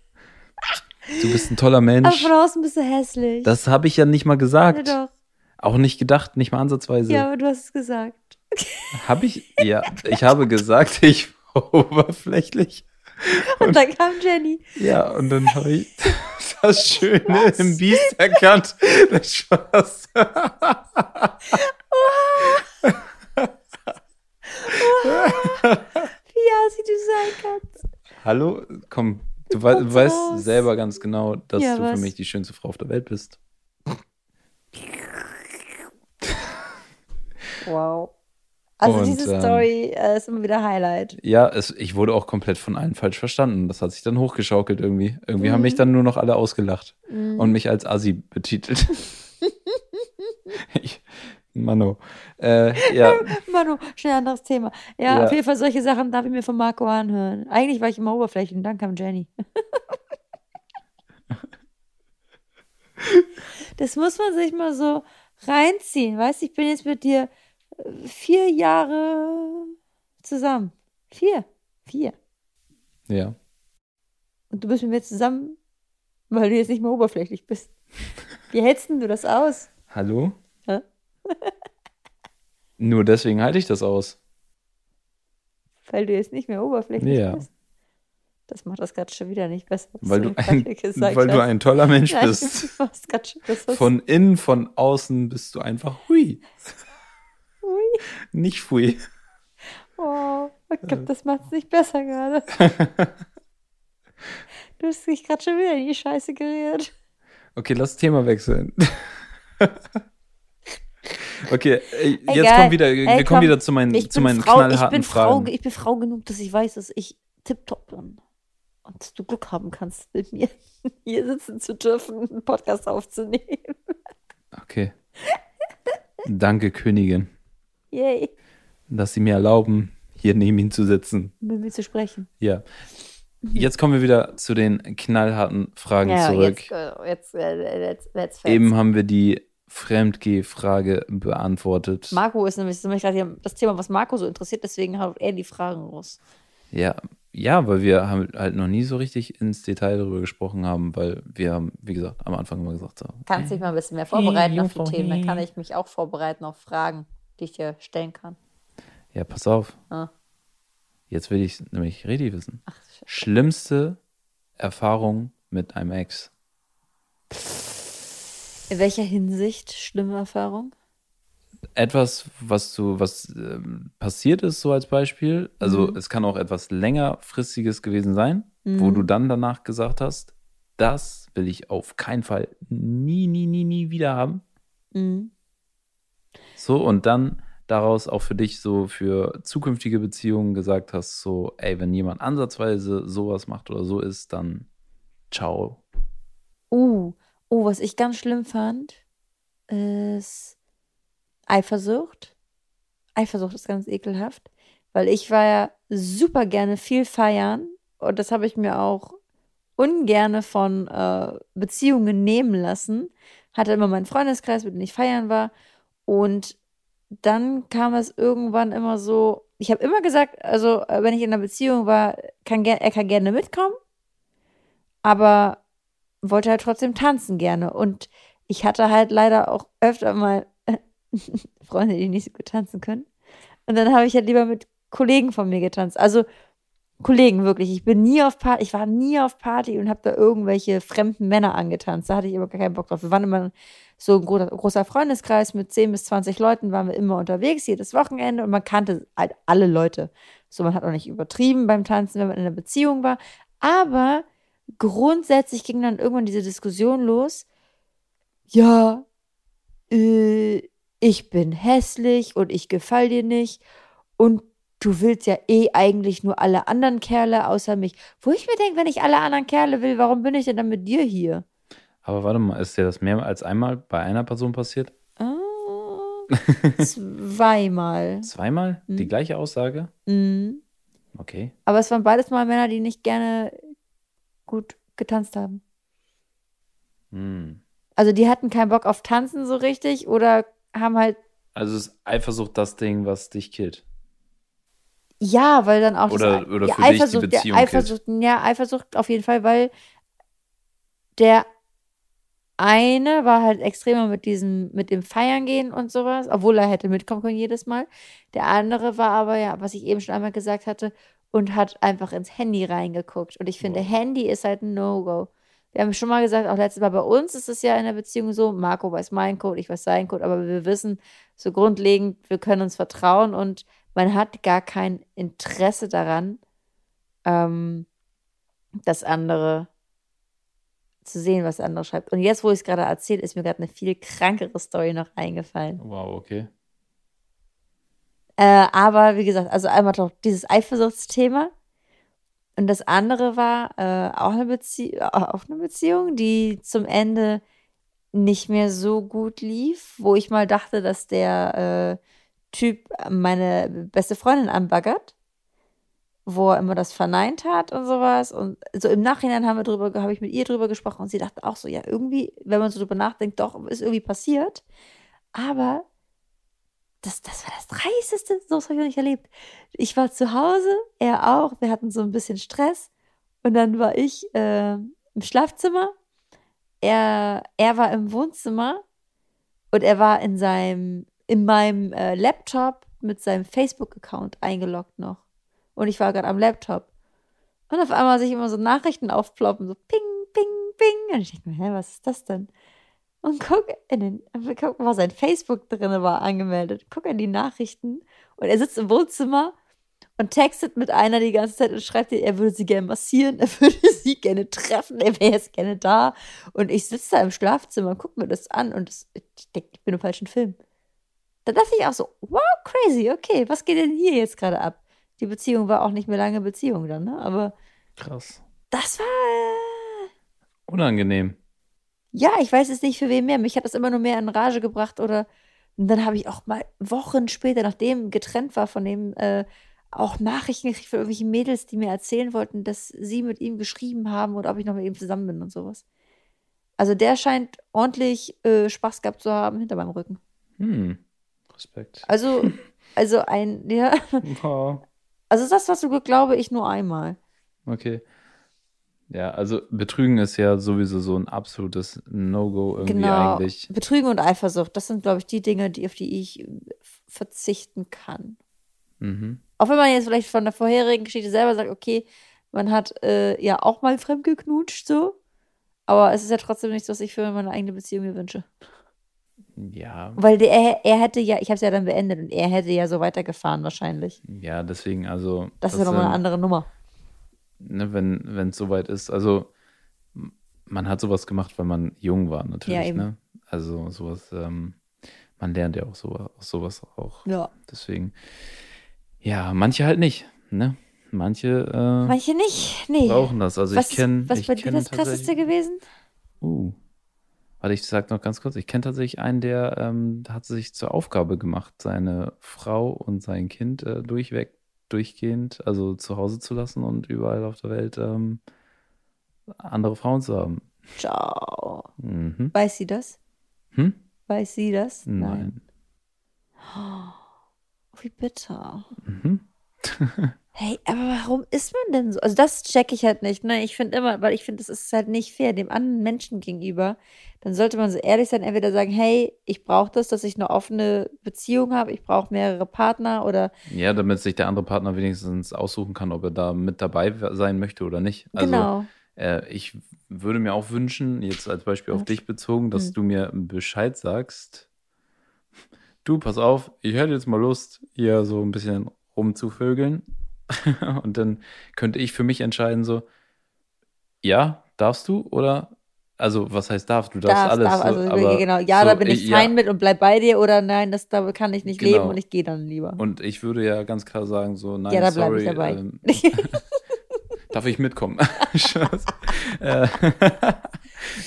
Du bist ein toller Mensch. Aber von außen bist du hässlich. Das habe ich ja nicht mal gesagt. Ja, doch. Auch nicht gedacht, nicht mal ansatzweise. Ja, aber du hast es gesagt. Habe ich? Ja, ich habe gesagt, ich war oberflächlich. Und, und, dann kam Jenny. Ja, und dann habe ich das Schöne Was? im Biest erkannt. Das Spaß. Wie assi du sein kannst. Hallo? Komm, du, we du weißt selber ganz genau, dass ja, du was? für mich die schönste Frau auf der Welt bist. Wow. Also Und, diese ähm, Story äh, ist immer wieder Highlight. Ja, es, ich wurde auch komplett von allen falsch verstanden. Das hat sich dann hochgeschaukelt irgendwie. Irgendwie mhm. haben mich dann nur noch alle ausgelacht mhm. und mich als Assi betitelt. ich, Mano. Äh, ja. Mano, schnell anderes Thema. Ja, ja, auf jeden Fall solche Sachen darf ich mir von Marco anhören. Eigentlich war ich immer oberflächlich und dann kam Jenny. das muss man sich mal so reinziehen. Weißt du, ich bin jetzt mit dir vier Jahre zusammen. Vier. Vier. Ja. Und du bist mit mir zusammen, weil du jetzt nicht mehr oberflächlich bist. Wie hältst denn du das aus? Hallo? Nur deswegen halte ich das aus. Weil du jetzt nicht mehr oberflächlich Ja. bist. Das macht das gerade schon wieder nicht besser. Weil du ein, weil du ein toller Mensch Nein, bist. Von innen, von außen bist du einfach hui. Ui. Nicht fui. Oh, ich glaube, das macht es nicht besser gerade. Du hast dich gerade schon wieder in die Scheiße geredet. Okay, lass das Thema wechseln. okay, ey, jetzt Egal. kommt wieder, wir Ey, kommen komm, wieder zu meinen, Ich zu bin, meinen Frau, ich, knallharten bin Frau, Fragen. ich bin Frau genug, dass ich weiß, dass ich tipptopp bin. Und dass du Glück haben kannst, mit mir hier sitzen zu dürfen, einen Podcast aufzunehmen. Okay. Danke, Königin, Yay, dass Sie mir erlauben, hier neben Ihnen zu sitzen. mit mir zu sprechen. Ja. Jetzt kommen wir wieder zu den knallharten Fragen zurück. jetzt, äh, jetzt, äh, jetzt, jetzt fällt's. Eben haben wir die Fremdgeh-Frage beantwortet. Marco ist nämlich, ist nämlich gerade das Thema, was Marco so interessiert, deswegen haut er die Fragen raus. Ja, ja, weil wir haben halt noch nie so richtig ins Detail darüber gesprochen haben, weil wir haben, wie gesagt, am Anfang immer gesagt so. Kannst dich mal ein bisschen mehr vorbereiten auf die Jungfrau, Themen, dann kann hey. ich mich auch vorbereiten auf Fragen, die ich dir stellen kann. Ja, pass auf. Ah. Jetzt will ich nämlich richtig wissen. Ach, Sch- Schlimmste Erfahrung mit einem Ex. In welcher Hinsicht schlimme Erfahrung? Etwas, was du, was ähm, passiert ist, so als Beispiel. Also Mhm. es kann auch etwas längerfristiges gewesen sein, wo Mhm. du dann danach gesagt hast, das will ich auf keinen Fall nie, nie, nie, nie wieder haben. Mhm. So, und dann daraus auch für dich so für zukünftige Beziehungen gesagt hast, so, ey, wenn jemand ansatzweise sowas macht oder so ist, dann ciao. Uh, oh, was ich ganz schlimm fand, ist Eifersucht. Eifersucht ist ganz ekelhaft, weil ich war ja super gerne viel feiern und das habe ich mir auch ungerne von äh, Beziehungen nehmen lassen. Hatte immer meinen Freundeskreis, mit dem ich feiern war und dann kam es irgendwann immer so, ich habe immer gesagt, also äh, wenn ich in einer Beziehung war, kann er kann gerne mitkommen, aber wollte halt trotzdem tanzen gerne. Und ich hatte halt leider auch öfter mal Freunde, die nicht so gut tanzen können. Und dann habe ich halt lieber mit Kollegen von mir getanzt. Also Kollegen wirklich. Ich bin nie auf Party, ich war nie auf Party und habe da irgendwelche fremden Männer angetanzt. Da hatte ich immer gar keinen Bock drauf. Wir waren immer so ein großer, großer Freundeskreis mit 10 bis 20 Leuten, waren wir immer unterwegs, jedes Wochenende und man kannte halt alle Leute. So, man hat auch nicht übertrieben beim Tanzen, wenn man in einer Beziehung war. Aber grundsätzlich ging dann irgendwann diese Diskussion los. Ja, äh, ich bin hässlich und ich gefall dir nicht und du willst ja eh eigentlich nur alle anderen Kerle außer mich. Wo ich mir denke, wenn ich alle anderen Kerle will, warum bin ich denn dann mit dir hier? Aber warte mal, ist dir das mehr als einmal bei einer Person passiert? Ah, zweimal. Zweimal? Die Mhm. gleiche Aussage? Mhm. Okay. Aber es waren beides mal Männer, die nicht gerne gut getanzt haben. Hm. Also die hatten keinen Bock auf Tanzen so richtig oder haben halt, Also ist Eifersucht das Ding, was dich killt? ja, weil dann auch Oder- das, oder für dich die Eifersucht, Beziehung killt. Eifersucht, ja, Eifersucht auf jeden Fall, weil der eine war halt extremer mit diesem, mit dem Feiern gehen und sowas, obwohl er hätte mitkommen können jedes Mal. Der andere war aber ja, was ich eben schon einmal gesagt hatte, und hat einfach ins Handy reingeguckt. Und ich finde, Wow. Handy ist halt ein No-Go. Wir haben schon mal gesagt, auch letztes Mal bei uns ist es ja in der Beziehung so, Marco weiß meinen Code, ich weiß seinen Code, aber wir wissen so grundlegend, wir können uns vertrauen und man hat gar kein Interesse daran, ähm, das andere zu sehen, was der andere schreibt. Und jetzt, wo ich es gerade erzähle, ist mir gerade eine viel krankere Story noch eingefallen. Wow, okay. Äh, aber wie gesagt, also einmal doch dieses Eifersuchtsthema. Und das andere war äh, auch, eine Bezie auch eine Beziehung, die zum Ende nicht mehr so gut lief, wo ich mal dachte, dass der äh, Typ meine beste Freundin anbaggert, wo er immer das verneint hat und sowas. Und so im Nachhinein haben wir drüber, habe ich mit ihr drüber gesprochen und sie dachte auch so, ja, irgendwie, wenn man so drüber nachdenkt, doch, ist irgendwie passiert. Aber das, das war das Dreisteste, so habe ich noch nicht erlebt. Ich war zu Hause, er auch, wir hatten so ein bisschen Stress und dann war ich äh, im Schlafzimmer, er, er war im Wohnzimmer und er war in seinem, in meinem äh, Laptop mit seinem Facebook-Account eingeloggt noch. Und ich war gerade am Laptop. Und auf einmal sich immer so Nachrichten aufploppen, so ping, ping, ping. Und ich dachte mir, hä, was ist das denn? Und guck in den, guck, was sein Facebook drin war, angemeldet. Guck in die Nachrichten. Und er sitzt im Wohnzimmer und textet mit einer die ganze Zeit und schreibt ihr, er würde sie gerne massieren, er würde sie gerne treffen, er wäre jetzt gerne da. Und ich sitze da im Schlafzimmer und gucke mir das an und das, ich denke, ich bin im falschen Film. Da dachte ich auch so, wow, crazy, okay, was geht denn hier jetzt gerade ab? Die Beziehung war auch nicht mehr lange Beziehung dann, ne? Aber. Krass. Das war. Äh, Unangenehm. Ja, ich weiß es nicht für wen mehr. Mich hat das immer nur mehr in Rage gebracht oder. Und dann habe ich auch mal Wochen später, nachdem getrennt war von dem, äh, auch Nachrichten gekriegt von irgendwelchen Mädels, die mir erzählen wollten, dass sie mit ihm geschrieben haben oder ob ich noch mit ihm zusammen bin und sowas. Also der scheint ordentlich äh, Spaß gehabt zu haben hinter meinem Rücken. Hm. Respekt. Also, also ein, ja. Oh. Also das, was du glaube ich nur einmal. Okay. Ja, also Betrügen ist ja sowieso so ein absolutes No-Go irgendwie Genau. eigentlich. Betrügen und Eifersucht, das sind, glaube ich, die Dinge, die, auf die ich verzichten kann. Mhm. Auch wenn man jetzt vielleicht von der vorherigen Geschichte selber sagt, okay, man hat äh, ja auch mal fremd geknutscht, so. Aber es ist ja trotzdem nichts, was ich für meine eigene Beziehung mir wünsche. Ja, Weil der, er, hätte ja, ich habe es ja dann beendet und er hätte ja so weitergefahren wahrscheinlich. ja, deswegen, also. Das, ist ja nochmal eine andere Nummer. Ne, wenn es soweit ist. Also man hat sowas gemacht, weil man jung war natürlich. Ja. Ne? Also sowas, ähm, man lernt ja auch so, aus sowas auch. Ja. Deswegen, ja, manche halt nicht. Ne? Manche äh, Manche nicht. Nee. brauchen das. Also was ich kenne. was ich bei dir kenn das krasseste gewesen? Uh. Warte, ich sag noch ganz kurz. Ich kenne tatsächlich einen, der ähm, hat sich zur Aufgabe gemacht, seine Frau und sein Kind äh, durchweg, durchgehend, also zu Hause zu lassen und überall auf der Welt ähm, andere Frauen zu haben. Ciao. Mhm. Weiß sie das? Hm? Weiß sie das? Nein. Wie bitter. Mhm. Hey, aber warum ist man denn so? Also das checke ich halt nicht, ne? Ich finde immer, weil ich finde, das ist halt nicht fair dem anderen Menschen gegenüber. Dann sollte man so ehrlich sein, entweder sagen, hey, ich brauche das, dass ich eine offene Beziehung habe, ich brauche mehrere Partner oder Ja, damit sich der andere Partner wenigstens aussuchen kann, ob er da mit dabei sein möchte oder nicht. Also genau. äh, ich würde mir auch wünschen, jetzt als Beispiel auf dich bezogen, dass Hm. du mir Bescheid sagst. Du, pass auf, ich hätte jetzt mal Lust, hier so ein bisschen rumzuvögeln. Und dann könnte ich für mich entscheiden, so, ja, darfst du oder, also was heißt darf? Du darfst Darf, alles. darf, so, also aber genau, ja, so, da bin ich ja, fein mit und bleib bei dir oder nein, das da kann ich nicht Genau. leben und ich gehe dann lieber. Und ich würde ja ganz klar sagen, so, nein, ja, da sorry, ich dabei. ähm, darf ich mitkommen? Äh,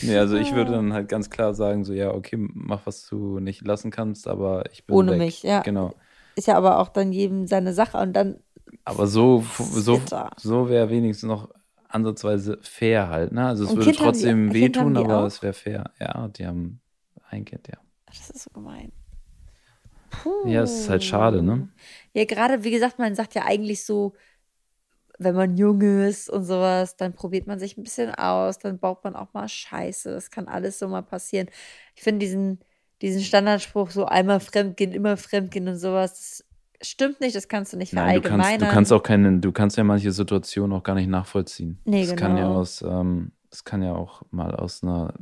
nee, also ich würde dann halt ganz klar sagen, so, ja, okay, mach, was du nicht lassen kannst, aber ich bin Ohne weg. mich, ja. Genau. ist ja aber auch dann jedem seine Sache und dann Aber so, so, so wäre wenigstens noch ansatzweise fair halt, ne? Also es Und würde Kind die- trotzdem haben wehtun, die aber auch? es wäre fair. Ja, die haben ein Kind, ja. das ist so gemein. Ja, es ist halt schade, ne? Ja, gerade wie gesagt, man sagt ja eigentlich so, wenn man jung ist und sowas, dann probiert man sich ein bisschen aus, dann baut man auch mal Scheiße. Das kann alles so mal passieren. Ich finde diesen, diesen Standardspruch, so einmal fremdgehen, immer fremdgehen und sowas, stimmt nicht, das kannst du nicht Nein, du kannst, verallgemeinern. du kannst auch keine, du kannst ja manche Situationen auch gar nicht nachvollziehen. Nee, das kann ja genau. aus, ähm, das kann ja auch mal aus einer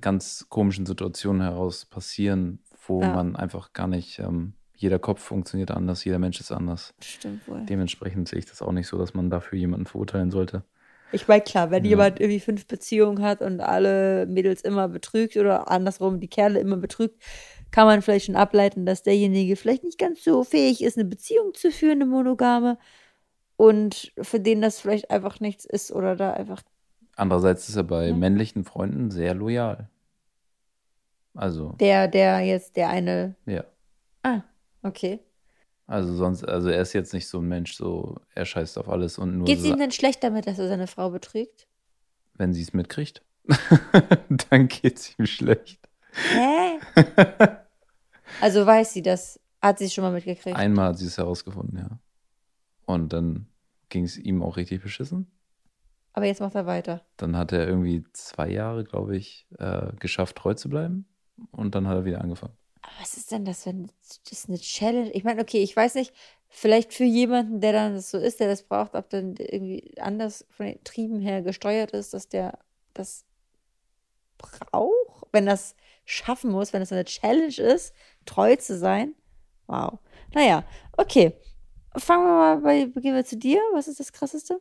ganz komischen Situation heraus passieren, wo Ja. man einfach gar nicht, ähm, jeder Kopf funktioniert anders, jeder Mensch ist anders. Stimmt wohl. Dementsprechend sehe ich das auch nicht so, dass man dafür jemanden verurteilen sollte. Ich meine, klar, wenn Ja. jemand irgendwie fünf Beziehungen hat und alle Mädels immer betrügt oder andersrum die Kerle immer betrügt, kann man vielleicht schon ableiten, dass derjenige vielleicht nicht ganz so fähig ist, eine Beziehung zu führen, eine monogame. Und für den das vielleicht einfach nichts ist oder da einfach. Andererseits ist er bei Ja. männlichen Freunden sehr loyal. Also, Der, der jetzt, der eine. ja. Ah, okay. Also sonst, also er ist jetzt nicht so ein Mensch, so er scheißt auf alles und nur Geht es ihm denn schlecht damit, dass er seine Frau betrügt? wenn sie es mitkriegt, dann geht's ihm schlecht. Hä? Also weiß sie das Hat sie es schon mal mitgekriegt? Einmal hat sie es herausgefunden, ja. Und dann ging es ihm auch richtig beschissen. Aber jetzt macht er weiter. Dann hat er irgendwie zwei Jahre, glaube ich, äh, geschafft, treu zu bleiben. Und dann hat er wieder angefangen. Aber was ist denn das, wenn das eine Challenge? Ich meine, okay, ich weiß nicht, vielleicht für jemanden, der dann so ist, der das braucht, ob dann irgendwie anders von den Trieben her gesteuert ist, dass der das braucht, wenn das schaffen muss, wenn das eine Challenge ist, treu zu sein. Wow. Naja, okay. Fangen wir mal bei, gehen wir zu dir. Was ist das Krasseste?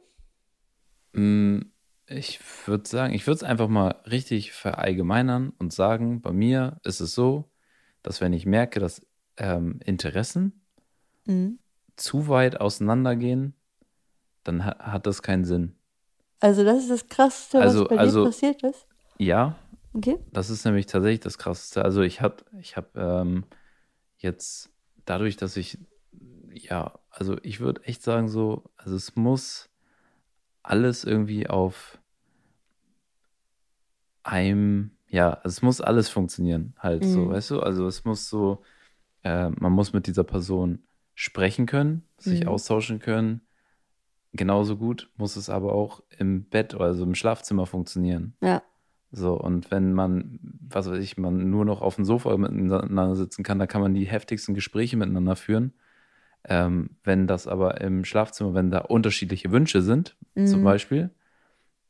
Mm, ich würde sagen, ich würde es einfach mal richtig verallgemeinern und sagen, bei mir ist es so, dass wenn ich merke, dass ähm, Interessen mhm. zu weit auseinandergehen, dann ha hat das keinen Sinn. Also das ist das Krasseste, was also, bei also, dir passiert ist? Ja. Okay. Das ist nämlich tatsächlich das Krasseste. Also ich habe ich hab, ähm, jetzt dadurch, dass ich, ja, also ich würde echt sagen so, also es muss alles irgendwie auf einem, ja, es muss alles funktionieren, halt mhm. so, weißt du? Also es muss so, äh, man muss mit dieser Person sprechen können, sich mhm. austauschen können. Genauso gut muss es aber auch im Bett, also im Schlafzimmer funktionieren. Ja. So, und wenn man, was weiß ich, man nur noch auf dem Sofa miteinander sitzen kann, dann kann man die heftigsten Gespräche miteinander führen. Ähm, wenn das aber im Schlafzimmer, wenn da unterschiedliche Wünsche sind, mhm. zum Beispiel,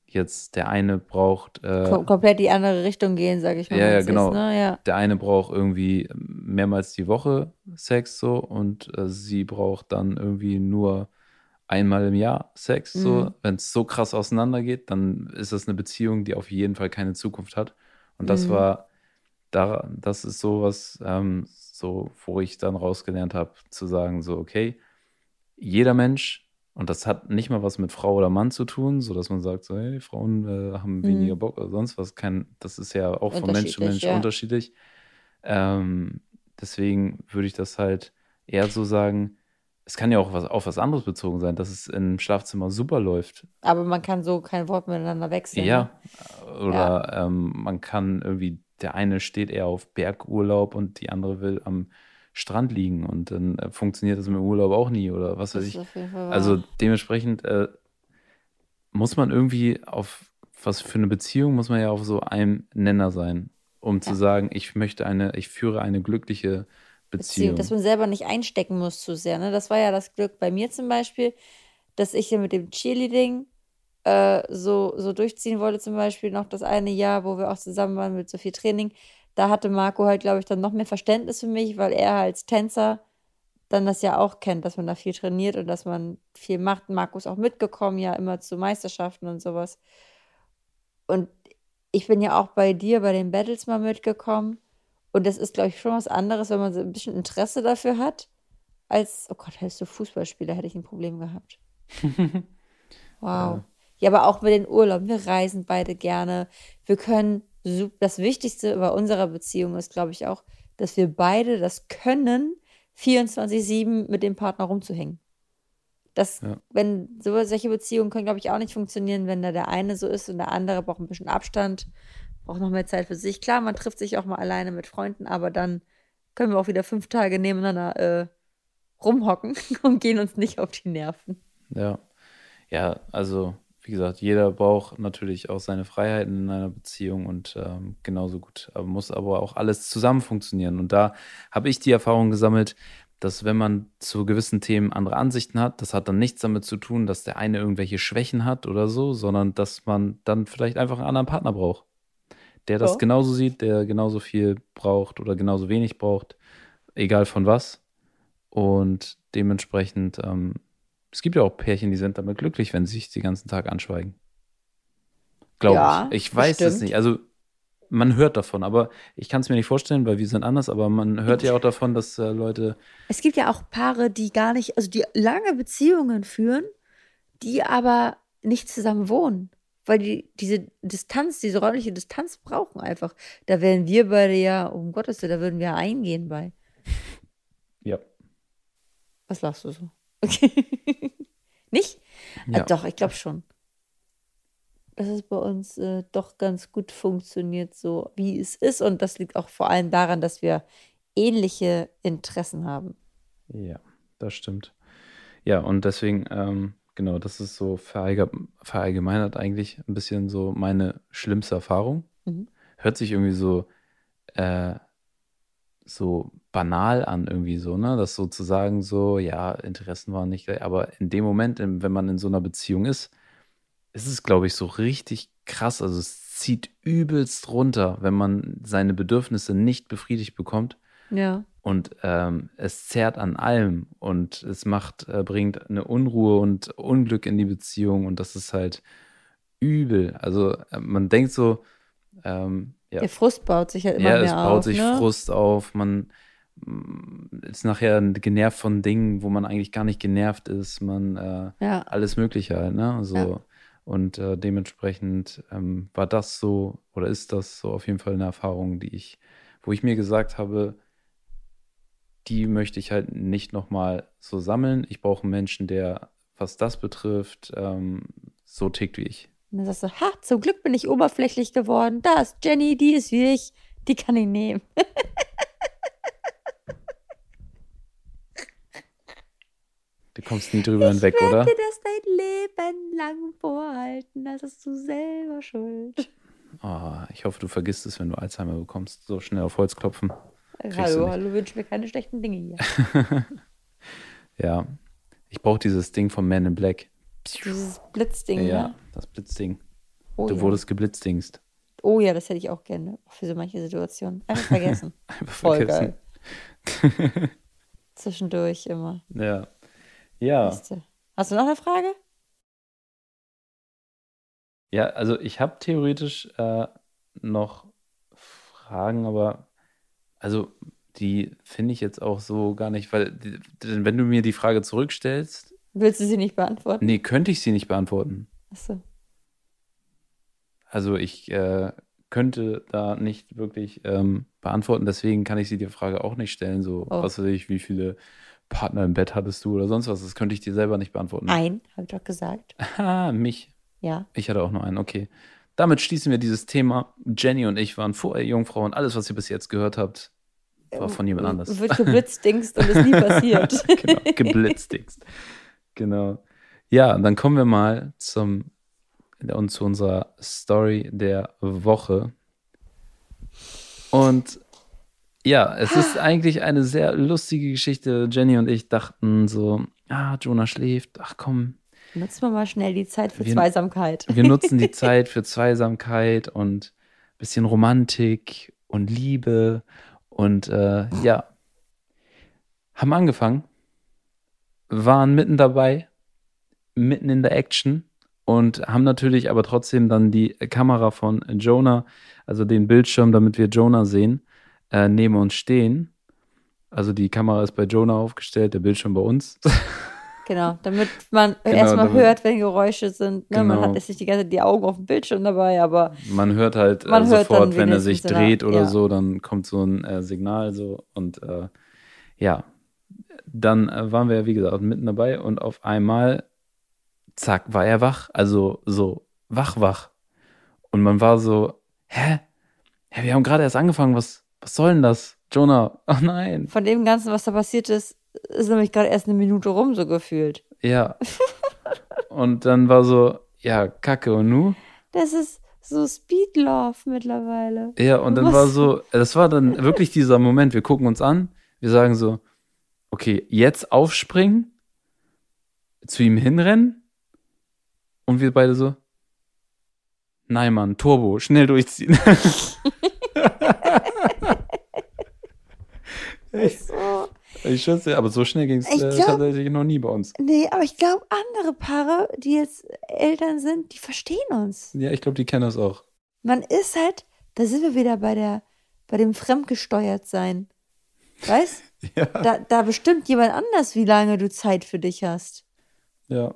jetzt der eine braucht. Äh, Kom komplett die andere Richtung gehen, sage ich mal. Ja, ja, genau. Ist, ne? ja. Der eine braucht irgendwie mehrmals die Woche Sex so und äh, sie braucht dann irgendwie nur einmal im Jahr Sex. So. Mhm. Wenn es so krass auseinandergeht, dann ist das eine Beziehung, die auf jeden Fall keine Zukunft hat. Und das mhm. war, da, das ist sowas, ähm, so, wo ich dann rausgelernt habe, zu sagen, so, okay, jeder Mensch, und das hat nicht mal was mit Frau oder Mann zu tun, so dass man sagt, so, hey, Frauen äh, haben mhm. weniger Bock oder sonst was. Kein, das ist ja auch von Mensch zu Mensch ja. unterschiedlich. Ähm, deswegen würde ich das halt eher so sagen, es kann ja auch was, auf was anderes bezogen sein, dass es im Schlafzimmer super läuft. Aber man kann so kein Wort miteinander wechseln. Ja. Ne? Oder ja. Ähm, man kann irgendwie der eine steht eher auf Bergurlaub und die andere will am Strand liegen und dann äh, funktioniert das mit dem Urlaub auch nie oder was weiß ich. Also dementsprechend äh, muss man irgendwie auf was für eine Beziehung muss man ja auf so einem Nenner sein, um ja. zu sagen, ich möchte eine, ich führe eine glückliche Beziehung. Dass man selber nicht einstecken muss zu sehr. Ne? Das war ja das Glück bei mir zum Beispiel, dass ich ja mit dem Cheerleading äh, so, so durchziehen wollte, zum Beispiel noch das eine Jahr, wo wir auch zusammen waren mit so viel Training, da hatte Marco halt, glaube ich, dann noch mehr Verständnis für mich, weil er als Tänzer dann das ja auch kennt, dass man da viel trainiert und dass man viel macht. Marco ist auch mitgekommen, ja, immer zu Meisterschaften und sowas. Und ich bin ja auch bei dir bei den Battles mal mitgekommen. Und das ist, glaube ich, schon was anderes, wenn man so ein bisschen Interesse dafür hat, als, oh Gott, hättest du Fußballspieler, hätte ich ein Problem gehabt. wow. Ja. Ja, aber auch mit den Urlauben. Wir reisen beide gerne. Wir können, das Wichtigste bei unserer Beziehung ist, glaube ich, auch, dass wir beide das können, 24-7 mit dem Partner rumzuhängen. Das, ja. wenn so, solche Beziehungen können, glaube ich, auch nicht funktionieren, wenn da der eine so ist und der andere braucht ein bisschen Abstand, braucht noch mehr Zeit für sich. Klar, man trifft sich auch mal alleine mit Freunden, aber dann können wir auch wieder fünf Tage nebeneinander äh, rumhocken und gehen uns nicht auf die Nerven. Ja. Ja, also wie gesagt, jeder braucht natürlich auch seine Freiheiten in einer Beziehung und ähm, genauso gut aber muss aber auch alles zusammen funktionieren. Und da habe ich die Erfahrung gesammelt, dass wenn man zu gewissen Themen andere Ansichten hat, das hat dann nichts damit zu tun, dass der eine irgendwelche Schwächen hat oder so, sondern dass man dann vielleicht einfach einen anderen Partner braucht, der das oh. genauso sieht, der genauso viel braucht oder genauso wenig braucht, egal von was. Und dementsprechend ähm, es gibt ja auch Pärchen, die sind damit glücklich, wenn sie sich den ganzen Tag anschweigen. Glaube ja, ich. Ich weiß es nicht. Also man hört davon, aber ich kann es mir nicht vorstellen, weil wir sind anders, aber man hört ja auch davon, dass äh, Leute. Es gibt ja auch Paare, die gar nicht, also die lange Beziehungen führen, die aber nicht zusammen wohnen. Weil die diese Distanz, diese räumliche Distanz brauchen einfach. Da wären wir beide ja, um Gottes Willen, da würden wir eingehen bei. Ja. Was lachst du so? Okay. Nicht? Ja. Ah, doch, ich glaube schon. Dass es bei uns äh, doch ganz gut funktioniert, so wie es ist. Und das liegt auch vor allem daran, dass wir ähnliche Interessen haben. Ja, das stimmt. Ja, und deswegen, ähm, genau, das ist so verallgemeinert eigentlich ein bisschen so meine schlimmste Erfahrung. Mhm. Hört sich irgendwie so, äh, so banal an, irgendwie so, ne? Das sozusagen so, ja, Interessen waren nicht gleich, aber in dem Moment, wenn man in so einer Beziehung ist, ist es, glaube ich, so richtig krass. Also es zieht übelst runter, wenn man seine Bedürfnisse nicht befriedigt bekommt. Ja. Und ähm, es zerrt an allem und es macht, äh, bringt eine Unruhe und Unglück in die Beziehung und das ist halt übel. Also äh, man denkt so, ähm, ja. Der Frust baut sich halt immer ja, mehr auf. Ja, es baut sich ne? Frust auf. Man mm, ist nachher genervt von Dingen, wo man eigentlich gar nicht genervt ist. Man äh, ja. alles Mögliche halt, ne? So. Ja. Und äh, dementsprechend ähm, war das so oder ist das so auf jeden Fall eine Erfahrung, die ich, wo ich mir gesagt habe, die möchte ich halt nicht nochmal so sammeln. Ich brauche einen Menschen, der, was das betrifft, ähm, so tickt wie ich. Und dann sagst du, ha, zum Glück bin ich oberflächlich geworden. Da ist Jenny, die ist wie ich, die kann ich nehmen. Du kommst nie drüber hinweg, oder? Ich werde das dein Leben lang vorhalten. Das ist du selber schuld. Oh, ich hoffe, du vergisst es, wenn du Alzheimer bekommst. So schnell auf Holz klopfen. Hallo, hallo, wünsch mir keine schlechten Dinge hier. ja, ich brauche dieses Ding von Man in Black. Dieses Blitzding, ja. Ne? das Blitzding. Oh, du ja. wurdest geblitzdingst. Oh ja, das hätte ich auch gerne. Für so manche Situationen. Einfach vergessen. Einfach Voll vergessen. geil. Zwischendurch immer. Ja. Ja. Hast du noch eine Frage? Ja, also ich habe theoretisch äh, noch Fragen, aber also die finde ich jetzt auch so gar nicht, weil wenn du mir die Frage zurückstellst, Willst du sie nicht beantworten? nee, könnte ich sie nicht beantworten. Achso. Also ich äh, könnte da nicht wirklich ähm, beantworten, deswegen kann ich sie die Frage auch nicht stellen, so Oh. was weiß ich, wie viele Partner im Bett hattest du oder sonst was, das könnte ich dir selber nicht beantworten. Ein, habe ich doch gesagt. Ah, mich. Ja. Ich hatte auch nur einen, okay. Damit schließen wir dieses Thema. Jenny und ich waren vorher Jungfrau und alles, was ihr bis jetzt gehört habt, war von jemand anders. Wird geblitzdingst und ist nie passiert. genau, geblitzdingst. Genau. Ja, dann kommen wir mal zum und zu unserer Story der Woche. Und ja, es ist eigentlich eine sehr lustige Geschichte. Jenny und ich dachten so, ah, Jonah schläft, ach komm, Nutzen wir mal schnell die Zeit für Wir- Zweisamkeit. wir nutzen die Zeit für Zweisamkeit und ein bisschen Romantik und Liebe und äh, ja, haben angefangen, waren mitten dabei, mitten in der Action und haben natürlich aber trotzdem dann die Kamera von Jonah, also den Bildschirm, damit wir Jonah sehen, äh, neben uns stehen. Also die Kamera ist bei Jonah aufgestellt, der Bildschirm bei uns. Genau, damit man Genau, erstmal hört, wenn Geräusche sind. Ne? Man Genau. hat jetzt nicht die ganze Zeit die Augen auf dem Bildschirm dabei, aber Man hört halt Man äh, hört sofort, wenn er sich dreht oder ja. so, dann kommt so ein äh, Signal so und äh, ja, dann äh, waren wir ja wie gesagt mitten dabei und auf einmal, zack, war er wach, also so wach, wach und man war so, hä, hä wir haben gerade erst angefangen, was, was soll denn das, Jonah? Oh nein, von dem Ganzen, was da passiert ist, ist nämlich gerade erst eine Minute rum, so gefühlt. ja. und dann war so, ja, Kacke und nu? Das ist so Speed Love mittlerweile. Ja, und dann Was? war so, das war dann wirklich dieser Moment, wir gucken uns an, wir sagen so, okay, jetzt aufspringen, zu ihm hinrennen und wir beide so, nein, Mann, Turbo, schnell durchziehen. ich, So. Ich schätze, aber so schnell ging es äh, tatsächlich noch nie bei uns. Nee, aber ich glaube, andere Paare, die jetzt Eltern sind, die verstehen uns. Ja, ich glaube, die kennen das auch. Man ist halt, da sind wir wieder bei der, bei dem fremdgesteuert sein. Weißt? Ja, Da, da bestimmt jemand anders, wie lange du Zeit für dich hast. ja.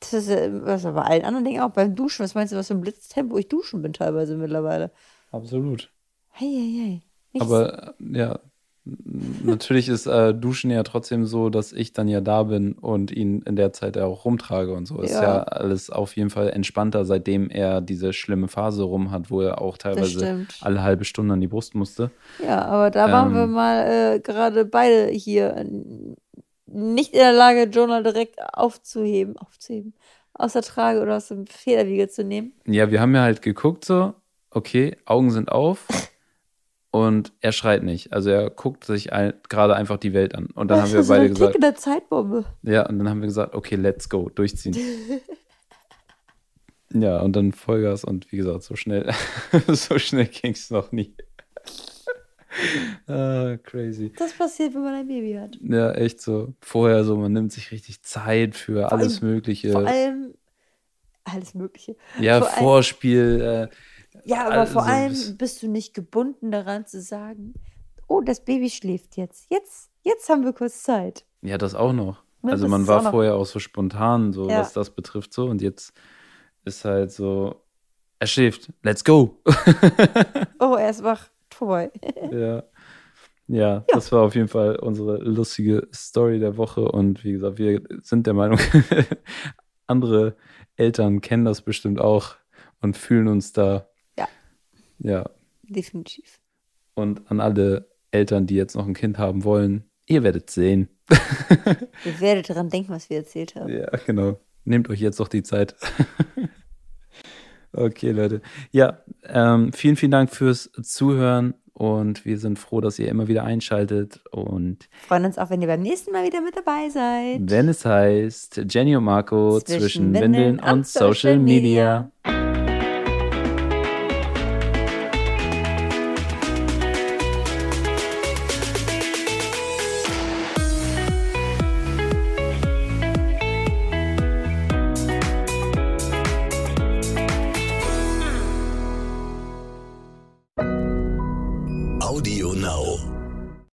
Das ist ja was bei allen anderen Dingen auch. Beim Duschen, was meinst du, was für ein Blitztempo ich duschen bin teilweise mittlerweile? absolut. Hey, hey, hey. Nichts- Aber äh, ja, Natürlich ist äh, Duschen ja trotzdem so, dass ich dann ja da bin und ihn in der Zeit ja auch rumtrage und so. Ist ja alles auf jeden Fall entspannter, seitdem er diese schlimme Phase rum hat, wo er auch teilweise alle halbe Stunde an die Brust musste. Ja, aber da waren wir ähm. mal äh, gerade beide hier nicht in der Lage, Jonah direkt aufzuheben, aufzuheben, aus der Trage oder aus dem Federwiege zu nehmen. Ja, wir haben ja halt geguckt so, okay, Augen sind auf. und er schreit nicht. Also er guckt sich ein, gerade einfach die Welt an. Und dann das haben wir so beide gesagt. der Zeitbombe. Ja, und dann haben wir gesagt, okay, let's go, durchziehen. ja, und dann Vollgas und wie gesagt, so schnell, so schnell ging es noch nie. ah, crazy. Das passiert, wenn man ein Baby hat. Ja, echt so. Vorher so, man nimmt sich richtig Zeit für vor alles allem, Mögliche. Vor allem alles Mögliche. Ja, vor Vorspiel. Äh, ja, aber also, vor allem bist du nicht gebunden daran zu sagen, oh, das Baby schläft jetzt. Jetzt, jetzt haben wir kurz Zeit. Ja, das auch noch. Ne, also man war auch vorher auch so spontan, so ja. was das betrifft, so und jetzt ist halt so, er schläft, let's go. oh, er ist wach, vorbei. ja. Ja, ja, das war auf jeden Fall unsere lustige Story der Woche. Und wie gesagt, wir sind der Meinung, andere Eltern kennen das bestimmt auch und fühlen uns da ja. Definitiv. Und an alle Eltern, die jetzt noch ein Kind haben wollen, ihr werdet sehen. ihr werdet daran denken, was wir erzählt haben. Ja, genau. Nehmt euch jetzt doch die Zeit. okay, Leute. Ja, ähm, vielen, vielen Dank fürs Zuhören und wir sind froh, dass ihr immer wieder einschaltet und freuen uns auch, wenn ihr beim nächsten Mal wieder mit dabei seid. Wenn es heißt Jenny und Marco zwischen, zwischen Windeln, und Social Media. Media.